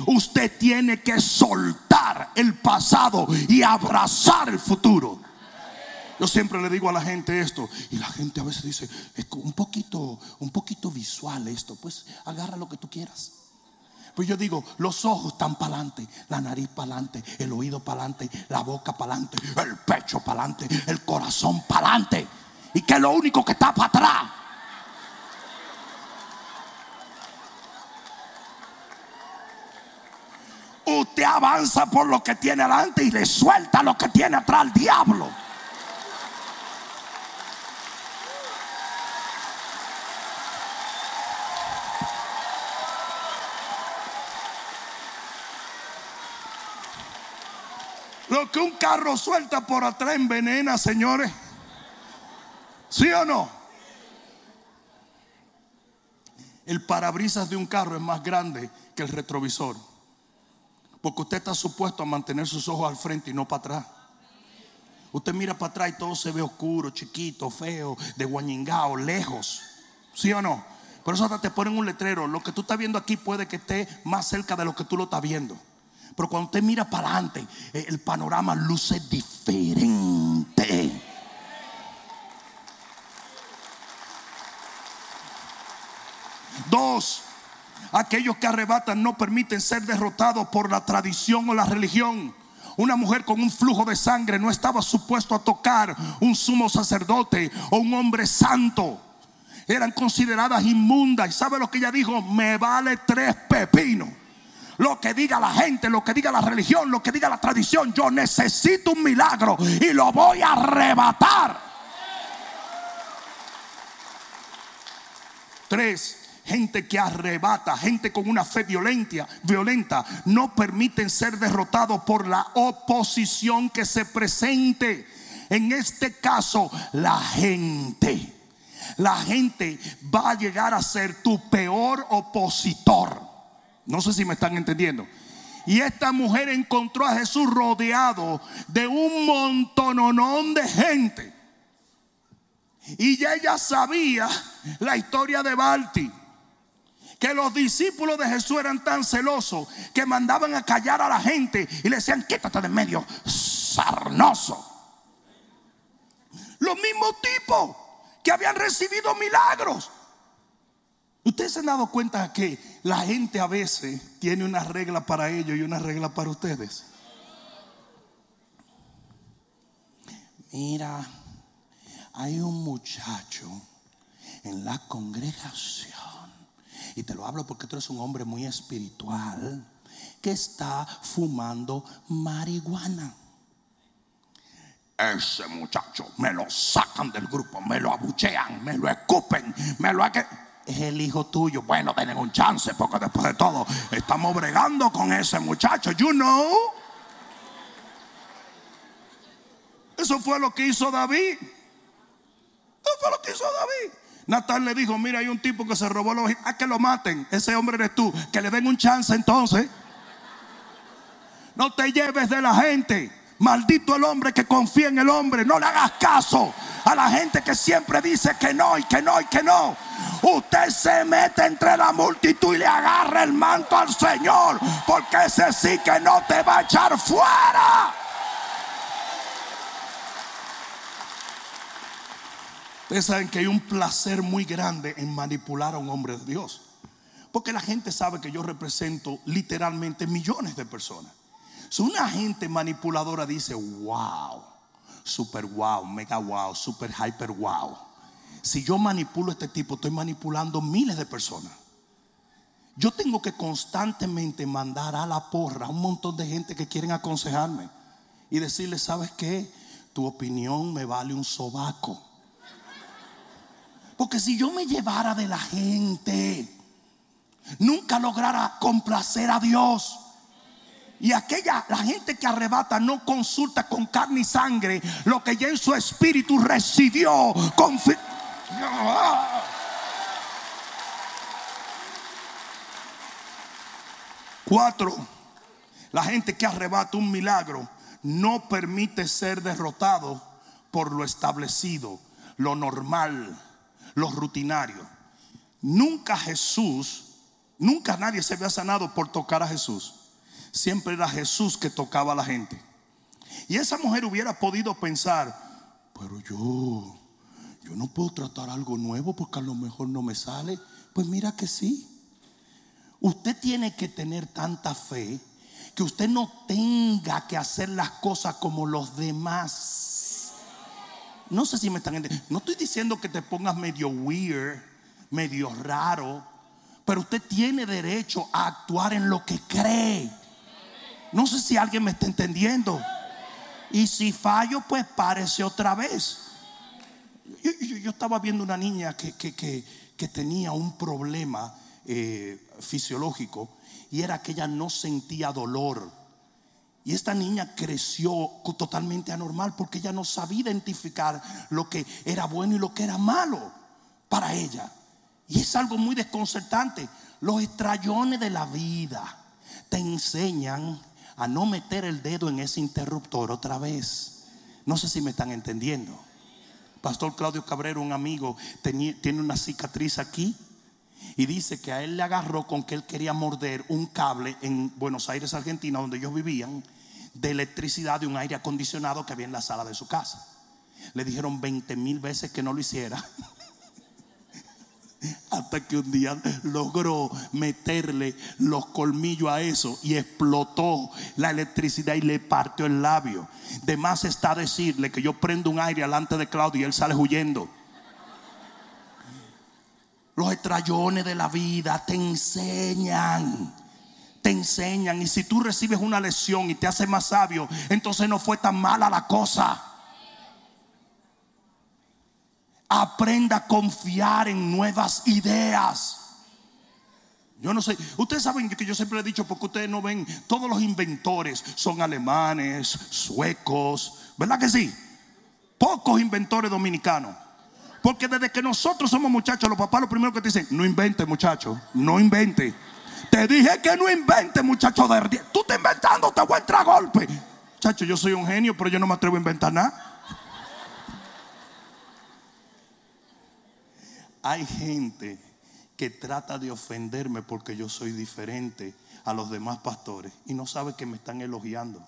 Usted tiene que soltar el pasado y abrazar el futuro. Yo siempre le digo a la gente esto y la gente a veces dice, es un poquito, un poquito visual esto, pues agarra lo que tú quieras. Pues yo digo, los ojos están para adelante, la nariz para adelante, el oído para adelante, la boca para adelante, el pecho para adelante, el corazón para adelante. Y que es lo único que está para atrás. Usted avanza por lo que tiene adelante y le suelta lo que tiene atrás al diablo. Lo que un carro suelta por atrás envenena, señores. ¿Sí o no? El parabrisas de un carro es más grande que el retrovisor. Porque usted está supuesto a mantener sus ojos al frente y no para atrás. Usted mira para atrás y todo se ve oscuro, chiquito, feo, de guañingao, lejos. ¿Sí o no? Por eso hasta te ponen un letrero. Lo que tú estás viendo aquí puede que esté más cerca de lo que tú lo estás viendo. Pero cuando usted mira para adelante, eh, el panorama luce diferente. Dos, aquellos que arrebatan no permiten ser derrotados por la tradición o la religión. Una mujer con un flujo de sangre no estaba supuesto a tocar un sumo sacerdote o un hombre santo. Eran consideradas inmundas. ¿Y sabe lo que ella dijo? Me vale tres pepinos lo que diga la gente, lo que diga la religión, lo que diga la tradición. Yo necesito un milagro y lo voy a arrebatar. Tres, gente que arrebata, gente con una fe violenta, violenta, no permiten ser derrotados por la oposición que se presente. En este caso, la gente. La gente va a llegar a ser tu peor opositor. No sé si me están entendiendo. Y esta mujer encontró a Jesús rodeado de un montononón de gente. Y ya ella sabía la historia de Balti. Que los discípulos de Jesús eran tan celosos que mandaban a callar a la gente y le decían, quítate de medio, sarnoso. Los mismos tipos que habían recibido milagros. Ustedes se han dado cuenta que la gente a veces tiene una regla para ellos y una regla para ustedes. Mira, hay un muchacho en la congregación, y te lo hablo porque tú eres un hombre muy espiritual, que está fumando marihuana. Ese muchacho me lo sacan del grupo, me lo abuchean, me lo escupen, me lo es el hijo tuyo. Bueno, denle un chance, porque después de todo estamos bregando con ese muchacho. You know. Eso fue lo que hizo David. Eso fue lo que hizo David. Natal le dijo: Mira, hay un tipo que se robó los. A que lo maten. Ese hombre eres tú. Que le den un chance entonces. No te lleves de la gente. Maldito el hombre que confía en el hombre. No le hagas caso a la gente que siempre dice que no y que no y que no. Usted se mete entre la multitud y le agarra el manto al Señor. Porque ese sí que no te va a echar fuera. Ustedes saben que hay un placer muy grande en manipular a un hombre de Dios. Porque la gente sabe que yo represento literalmente millones de personas. Si una gente manipuladora dice, wow, super wow, mega wow, super hyper wow. Si yo manipulo a este tipo, estoy manipulando miles de personas. Yo tengo que constantemente mandar a la porra a un montón de gente que quieren aconsejarme y decirle, ¿sabes qué? Tu opinión me vale un sobaco. Porque si yo me llevara de la gente, nunca lograra complacer a Dios. Y aquella, la gente que arrebata no consulta con carne y sangre lo que ya en su espíritu recibió. Cuatro, la gente que arrebata un milagro no permite ser derrotado por lo establecido, lo normal, lo rutinario. Nunca Jesús, nunca nadie se había sanado por tocar a Jesús siempre era Jesús que tocaba a la gente. Y esa mujer hubiera podido pensar, pero yo, yo no puedo tratar algo nuevo porque a lo mejor no me sale. Pues mira que sí. Usted tiene que tener tanta fe que usted no tenga que hacer las cosas como los demás. No sé si me están entendiendo. No estoy diciendo que te pongas medio weird, medio raro, pero usted tiene derecho a actuar en lo que cree. No sé si alguien me está entendiendo. Y si fallo, pues párese otra vez. Yo, estaba viendo una niña que, que, tenía un problema eh, fisiológico y era que ella no sentía dolor. Y esta niña creció totalmente anormal porque ella no sabía identificar lo que era bueno y lo que era malo para ella. Y es algo muy desconcertante. Los estrellones de la vida te enseñan a no meter el dedo en ese interruptor otra vez. No sé si me están entendiendo. Pastor Claudio Cabrero, un amigo, tiene una cicatriz aquí y dice que a él le agarró con que él quería morder un cable en Buenos Aires, Argentina, donde ellos vivían, de electricidad de un aire acondicionado que había en la sala de su casa. Le dijeron 20 mil veces que no lo hiciera. Hasta que un día logró meterle los colmillos a eso y explotó la electricidad y le partió el labio. De más está decirle que yo prendo un aire delante de Claudio y él sale huyendo. Los estrellones de la vida te enseñan. Te enseñan. Y si tú recibes una lección y te hace más sabio, entonces no fue tan mala la cosa. Aprenda a confiar en nuevas ideas. Yo no sé, ustedes saben que yo siempre he dicho, porque ustedes no ven, todos los inventores son alemanes, suecos, ¿verdad que sí? Pocos inventores dominicanos. Porque desde que nosotros somos muchachos, los papás lo primero que te dicen, no invente muchacho, no invente. Te dije que no invente muchacho de Tú estás inventando, te voy a a golpe. Muchacho, yo soy un genio, pero yo no me atrevo a inventar nada. Hay gente que trata de ofenderme porque yo soy diferente a los demás pastores y no sabe que me están elogiando.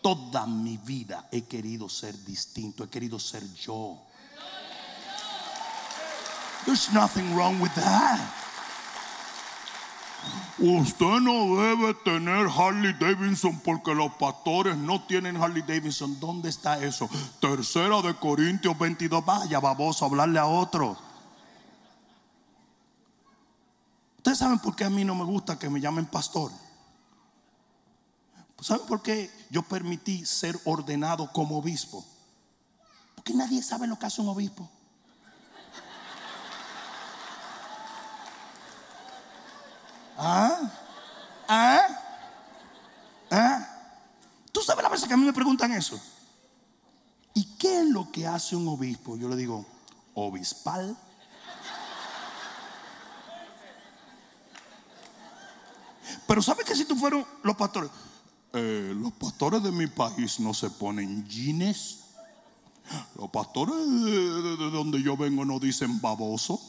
Toda mi vida he querido ser distinto, he querido ser yo. There's nothing wrong with that. Usted no debe tener Harley Davidson porque los pastores no tienen Harley Davidson. ¿Dónde está eso? Tercera de Corintios 22. Vaya, baboso, hablarle a otro. Ustedes saben por qué a mí no me gusta que me llamen pastor. ¿Saben por qué yo permití ser ordenado como obispo? Porque nadie sabe lo que hace un obispo. ¿Ah? ¿Ah? ¿Ah? ¿Tú sabes la veces que a mí me preguntan eso? ¿Y qué es lo que hace un obispo? Yo le digo, obispal. Pero ¿sabes que si tú fueras los pastores? Eh, los pastores de mi país no se ponen jeans. Los pastores de, de donde yo vengo no dicen baboso.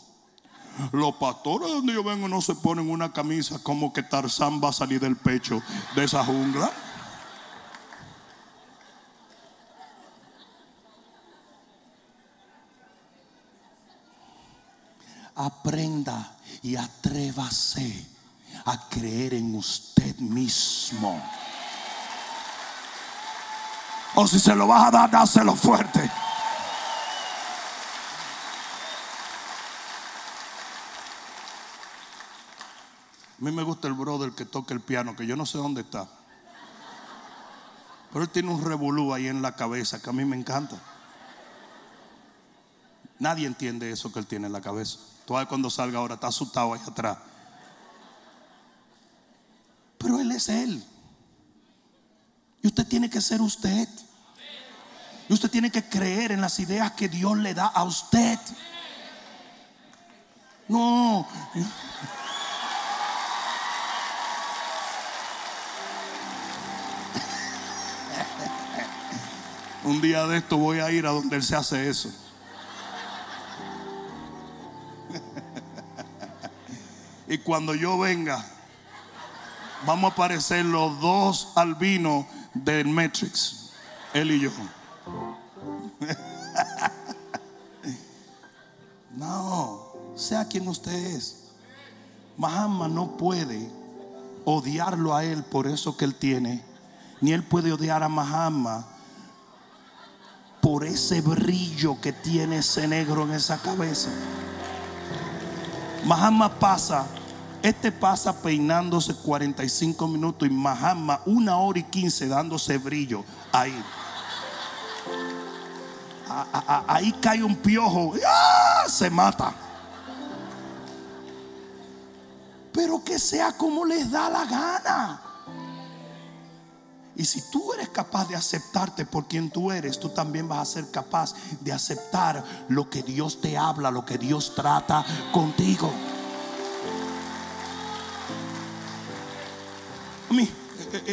Los pastores donde yo vengo no se ponen una camisa como que Tarzán va a salir del pecho de esa jungla. Aprenda y atrévase a creer en usted mismo. O si se lo vas a dar, dáselo fuerte. A mí me gusta el brother que toca el piano, que yo no sé dónde está. Pero él tiene un revolú ahí en la cabeza que a mí me encanta. Nadie entiende eso que él tiene en la cabeza. Todavía cuando salga ahora está asustado ahí atrás. Él es él. Y usted tiene que ser usted. Y usted tiene que creer en las ideas que Dios le da a usted. No. Un día de esto voy a ir a donde Él se hace eso. y cuando yo venga, vamos a aparecer los dos albinos del Matrix, Él y yo. No, sea quien usted es. Mahama no puede odiarlo a él por eso que él tiene, ni él puede odiar a Mahama por ese brillo que tiene ese negro en esa cabeza. Mahama pasa, este pasa peinándose 45 minutos y Mahama una hora y 15 dándose brillo ahí. ahí cae un piojo, ¡ah! se mata. Pero que sea como les da la gana. Y si tú eres capaz de aceptarte por quien tú eres, tú también vas a ser capaz de aceptar lo que Dios te habla, lo que Dios trata contigo.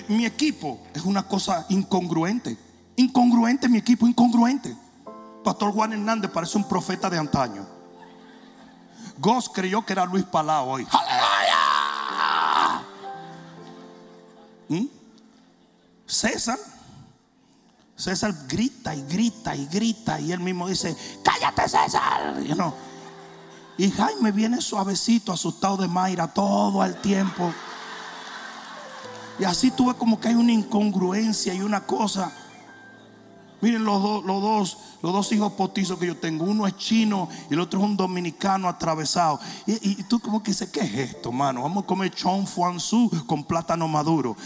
Mi equipo es una cosa incongruente. Incongruente mi equipo, incongruente. Pastor Juan Hernández parece un profeta de antaño. Goss creyó que era Luis Palau hoy. ¡Aleluya! ¿Mm? César, César grita y grita y grita y él mismo dice, cállate César. Y Jaime viene suavecito, asustado de Mayra todo el tiempo. Y así tuve como que hay una incongruencia y una cosa. Miren los, dos los, dos, los dos hijos potizos que yo tengo. Uno es chino y el otro es un dominicano atravesado. Y, tú como que dices, ¿qué es esto, mano? Vamos a comer chon fuan su con plátano maduro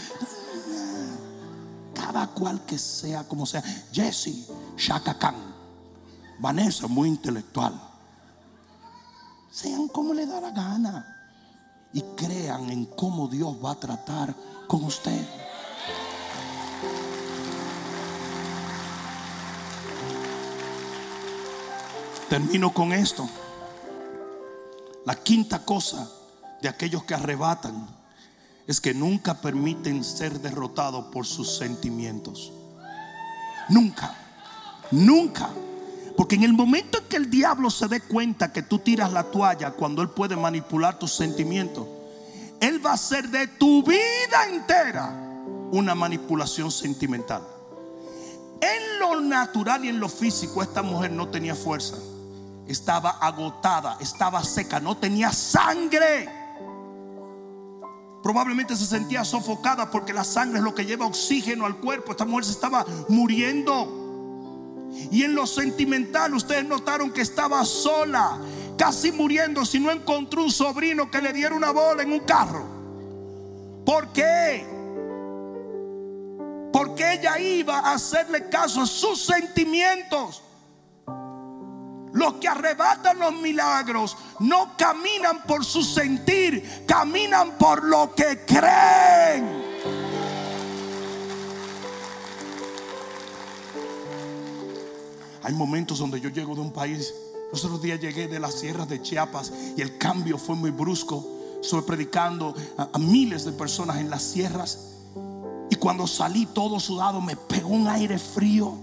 cada cual que sea como sea. Jesse, Shaka Khan, Vanessa, muy intelectual. Sean como le da la gana y crean en cómo Dios va a tratar con usted. Termino con esto. La quinta cosa de aquellos que arrebatan es que nunca permiten ser derrotados por sus sentimientos. Nunca, nunca. Porque en el momento en que el diablo se dé cuenta que tú tiras la toalla cuando él puede manipular tus sentimientos, él va a hacer de tu vida entera una manipulación sentimental. En lo natural y en lo físico esta mujer no tenía fuerza. Estaba agotada, estaba seca, no tenía sangre. Probablemente se sentía sofocada porque la sangre es lo que lleva oxígeno al cuerpo. Esta mujer se estaba muriendo. Y en lo sentimental ustedes notaron que estaba sola, casi muriendo si no encontró un sobrino que le diera una bola en un carro. ¿Por qué? Porque ella iba a hacerle caso a sus sentimientos. Los que arrebatan los milagros no caminan por su sentir, caminan por lo que creen. Hay momentos donde yo llego de un país. Los otros días llegué de las sierras de Chiapas y el cambio fue muy brusco. Estuve predicando a, a miles de personas en las sierras. Y cuando salí todo sudado me pegó un aire frío.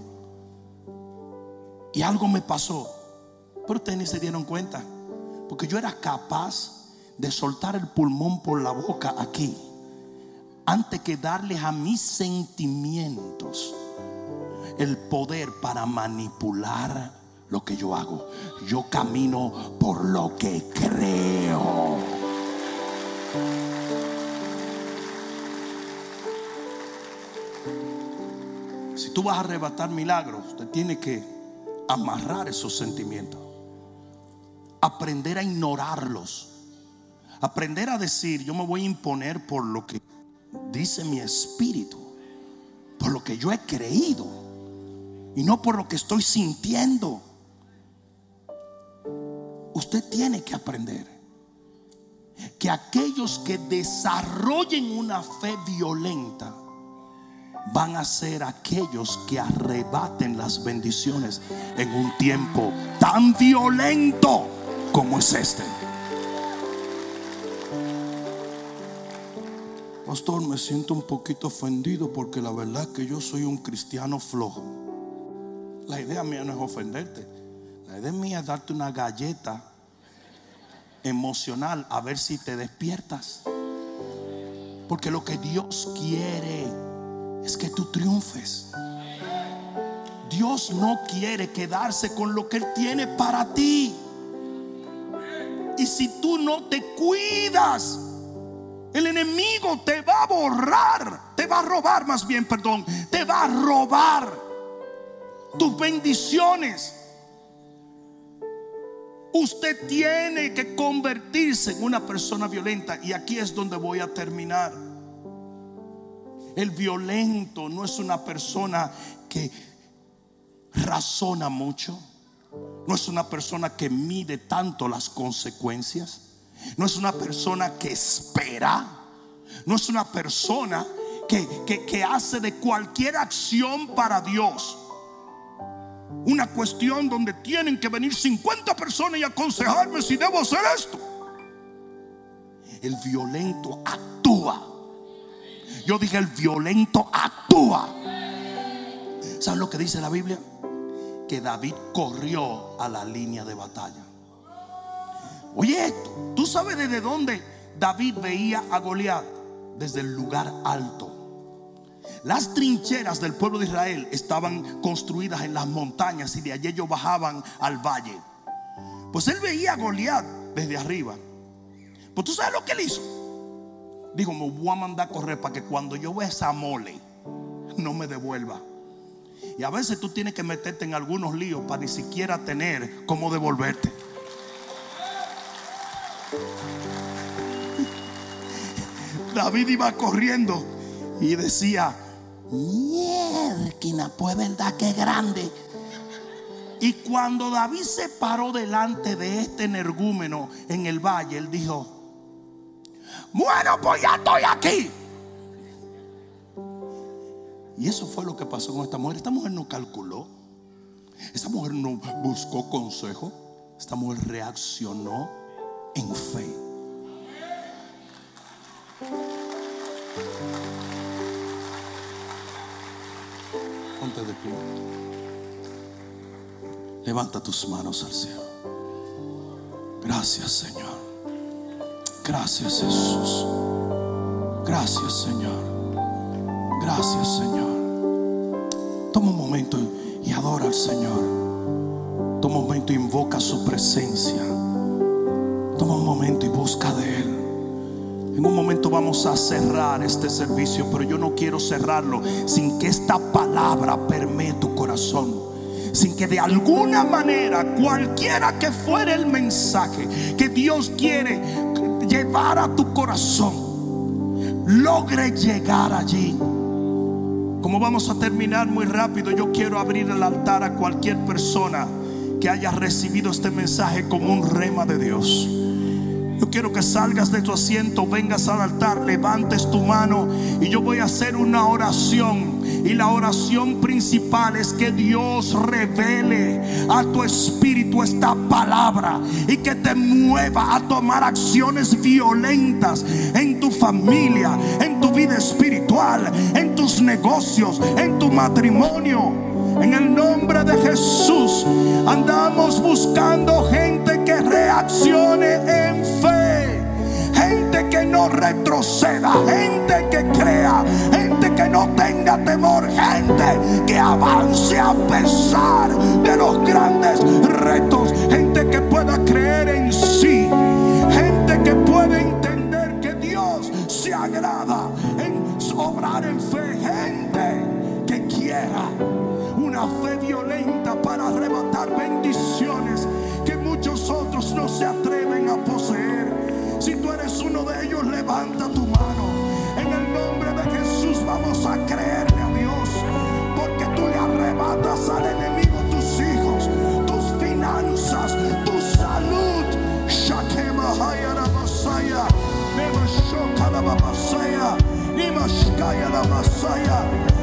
Y algo me pasó. Pero ustedes ni se dieron cuenta. Porque yo era capaz de soltar el pulmón por la boca aquí. Antes que darles a mis sentimientos el poder para manipular lo que yo hago. Yo camino por lo que creo. Si tú vas a arrebatar milagros, usted tiene que amarrar esos sentimientos aprender a ignorarlos. Aprender a decir, yo me voy a imponer por lo que dice mi espíritu, por lo que yo he creído y no por lo que estoy sintiendo. Usted tiene que aprender que aquellos que desarrollen una fe violenta van a ser aquellos que arrebaten las bendiciones en un tiempo tan violento como es este. Pastor, me siento un poquito ofendido porque la verdad es que yo soy un cristiano flojo. La idea mía no es ofenderte. La idea mía es darte una galleta emocional a ver si te despiertas. Porque lo que Dios quiere es que tú triunfes. Dios no quiere quedarse con lo que Él tiene para ti. Y si tú no te cuidas, el enemigo te va a borrar, te va a robar más bien, perdón, te va a robar tus bendiciones. Usted tiene que convertirse en una persona violenta. Y aquí es donde voy a terminar. El violento no es una persona que razona mucho. No es una persona que mide tanto las consecuencias. No es una persona que espera. No es una persona que, que hace de cualquier acción para Dios una cuestión donde tienen que venir 50 personas y aconsejarme si debo hacer esto. El violento actúa. Yo dije, el violento actúa. ¿Sabes lo que dice la Biblia? Que David corrió a la línea de batalla. Oye, esto, ¿tú sabes desde dónde David veía a Goliat? Desde el lugar alto. Las trincheras del pueblo de Israel estaban construidas en las montañas y de allí ellos bajaban al valle. Pues él veía a Goliat desde arriba. Pues tú sabes lo que él hizo. Dijo, me voy a mandar a correr para que cuando yo vea esa mole, no me devuelva. Y a veces tú tienes que meterte en algunos líos para ni siquiera tener cómo devolverte. David iba corriendo y decía, mierda, pues verdad que grande. Y cuando David se paró delante de este energúmeno en el valle, él dijo, bueno, pues ya estoy aquí. Y eso fue lo que pasó con esta mujer. Esta mujer no calculó. Esta mujer no buscó consejo. Esta mujer reaccionó en fe. Ponte de pie. Levanta tus manos al cielo. Gracias, Señor. Gracias, Jesús. Gracias, Señor. Gracias, Señor. Toma un momento y adora al Señor. Toma un momento y invoca su presencia. Toma un momento y busca de Él. En un momento vamos a cerrar este servicio, pero yo no quiero cerrarlo sin que esta palabra permee tu corazón. Sin que de alguna manera, cualquiera que fuera el mensaje que Dios quiere llevar a tu corazón, logre llegar allí. Como vamos a terminar muy rápido, yo quiero abrir el altar a cualquier persona que haya recibido este mensaje como un rema de Dios. Yo quiero que salgas de tu asiento, vengas al altar, levantes tu mano y yo voy a hacer una oración. Y la oración principal es que Dios revele a tu espíritu esta palabra y que te mueva a tomar acciones violentas en tu familia, en tu vida espiritual, en tus negocios, en tu matrimonio. En el nombre de Jesús andamos buscando gente que reaccione en fe. Gente que no retroceda, gente que crea, gente que no tenga temor, gente que avance a pesar de los grandes retos, gente que pueda creer en sí, gente que puede entender que Dios se agrada en obrar en fe, para arrebatar bendiciones que muchos otros no se atreven a poseer. Si tú eres uno de ellos, levanta tu mano. En el nombre de Jesús vamos a creerle a Dios, porque tú le arrebatas al enemigo tus hijos, tus finanzas, tu salud.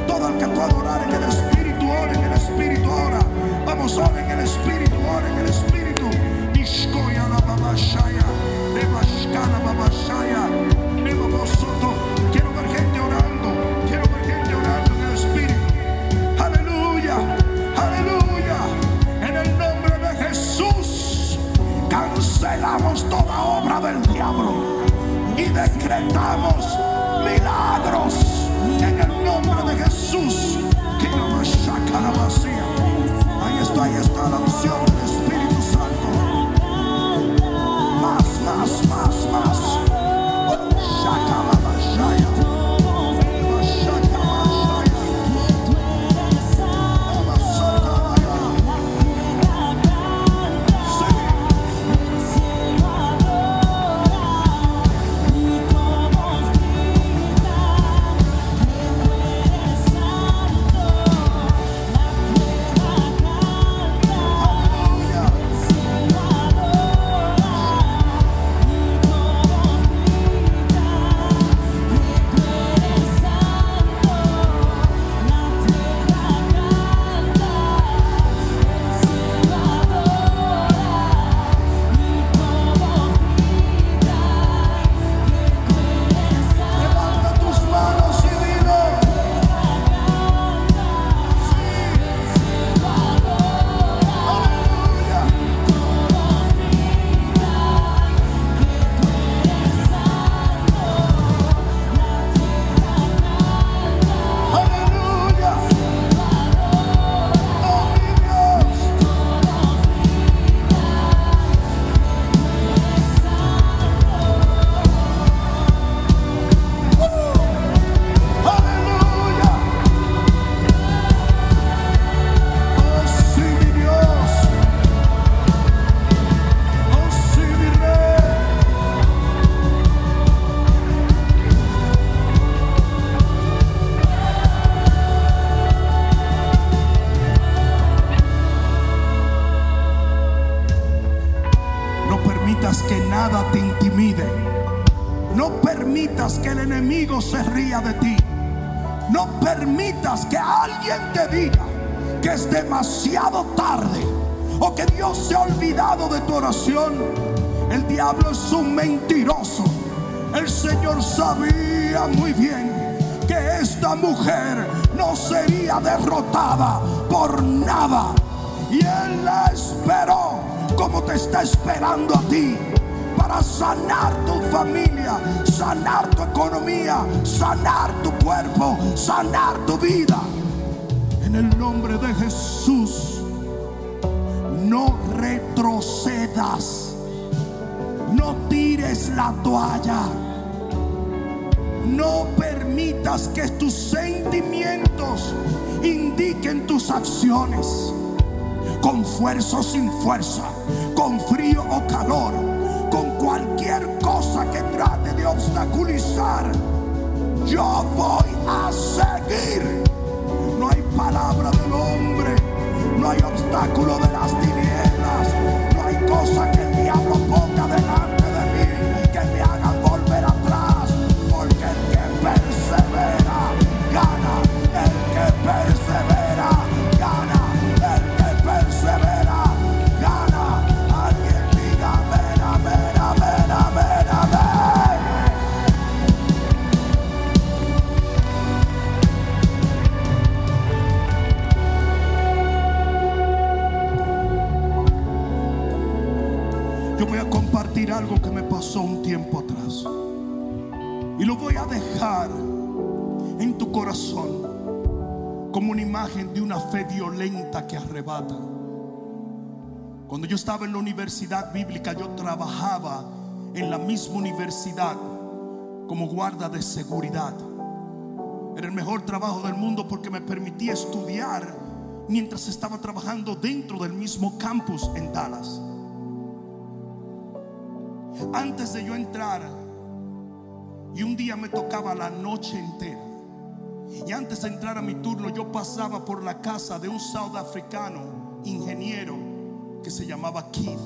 Todo el que pueda orar en el Espíritu en el Espíritu ahora. Vamos, ahora en el Espíritu, ahora en el Espíritu. Nishkoya la babashaya, Nebashkana babashaya, Nebabosoto. Quiero ver gente orando, quiero ver gente orando en el Espíritu. Aleluya, aleluya. En el nombre de Jesús, cancelamos toda obra del diablo y decretamos milagros en el nombre de Jesús. Que Ahí está la unción, Espíritu Santo. Más, más, más, más. El diablo es un mentiroso. El Señor sabía muy bien que esta mujer no sería derrotada por nada. Y Él la esperó como te está esperando a ti para sanar tu familia, sanar tu economía, sanar tu cuerpo, sanar tu vida. En el nombre de Jesús, no retrocedas, no tires la toalla, no permitas que tus sentimientos indiquen tus acciones, con fuerza o sin fuerza, con frío o calor con cualquier cosa que trate de obstaculizar, yo voy a seguir. No hay palabra del hombre, no hay obstáculo de las tinieblas, no hay cosa que un tiempo atrás. Y lo voy a dejar en tu corazón como una imagen de una fe violenta que arrebata. Cuando yo estaba en la universidad bíblica, yo trabajaba en la misma universidad como guarda de seguridad. Era el mejor trabajo del mundo porque me permitía estudiar mientras estaba trabajando dentro del mismo campus en Dallas. Antes de yo entrar, y un día me tocaba la noche entera. Y antes de entrar a mi turno, yo pasaba por la casa de un sudafricano ingeniero que se llamaba Keith.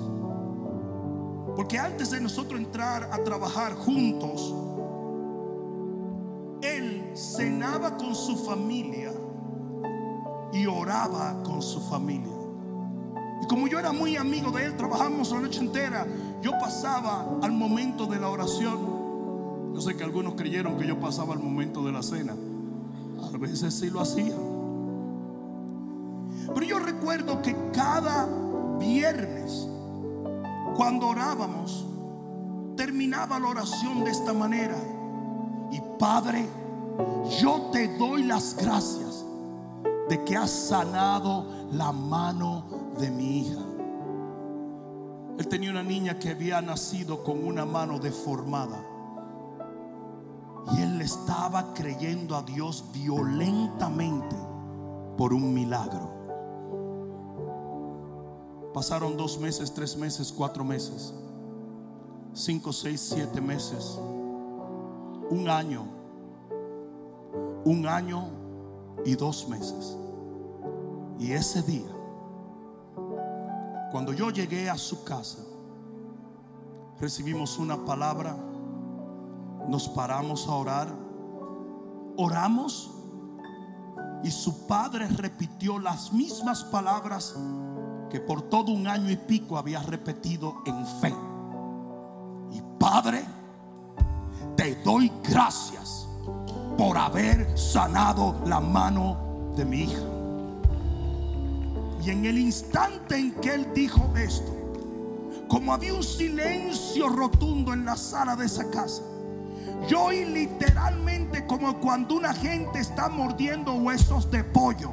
Porque antes de nosotros entrar a trabajar juntos, él cenaba con su familia y oraba con su familia. Y como yo era muy amigo de él, trabajamos la noche entera, yo pasaba al momento de la oración. Yo sé que algunos creyeron que yo pasaba al momento de la cena. A veces sí lo hacía. Pero yo recuerdo que cada viernes, cuando orábamos, terminaba la oración de esta manera. Y Padre, yo te doy las gracias de que has sanado la mano de mi hija. Él tenía una niña que había nacido con una mano deformada. Y él estaba creyendo a Dios violentamente por un milagro. Pasaron dos meses, tres meses, cuatro meses, cinco, seis, siete meses, un año, un año y dos meses. Y ese día, cuando yo llegué a su casa, recibimos una palabra, nos paramos a orar, oramos y su padre repitió las mismas palabras que por todo un año y pico había repetido en fe. Y Padre, te doy gracias por haber sanado la mano de mi hija. Y en el instante en que él dijo esto, como había un silencio rotundo en la sala de esa casa, yo oí literalmente como cuando una gente está mordiendo huesos de pollo.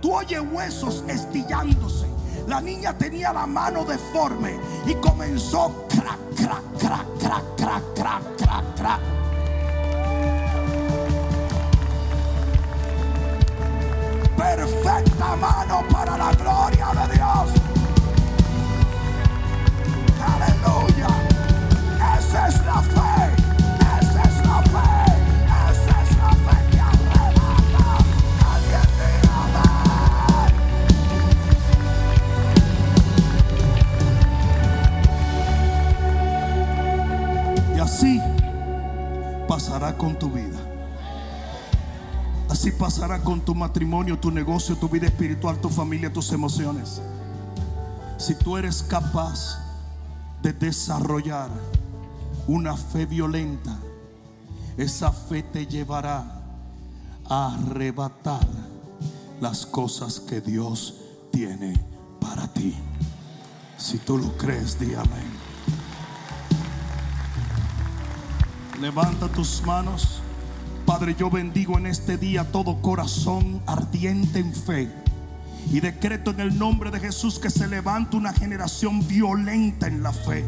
Tú oyes huesos estillándose. La niña tenía la mano deforme y comenzó crack, crack, crack, crack, crack, crack, crack, crack. Perfecta mano para la gloria de Dios. Con tu matrimonio, tu negocio, tu vida espiritual, tu familia, tus emociones. Si tú eres capaz de desarrollar una fe violenta, esa fe te llevará a arrebatar las cosas que Dios tiene para ti. Si tú lo crees, di amén. Levanta tus manos. Padre, yo bendigo en este día todo corazón ardiente en fe. Y decreto en el nombre de Jesús que se levante una generación violenta en la fe.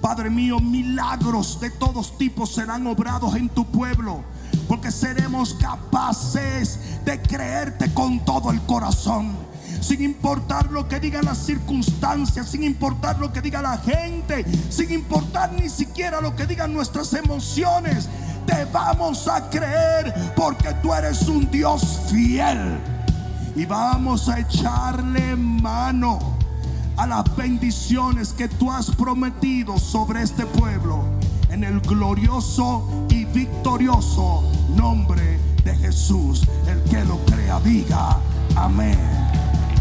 Padre mío, milagros de todos tipos serán obrados en tu pueblo. Porque seremos capaces de creerte con todo el corazón. Sin importar lo que digan las circunstancias, sin importar lo que diga la gente, sin importar ni siquiera lo que digan nuestras emociones. Te vamos a creer porque tú eres un Dios fiel. Y vamos a echarle mano a las bendiciones que tú has prometido sobre este pueblo. En el glorioso y victorioso nombre de Jesús. El que lo crea, diga amén.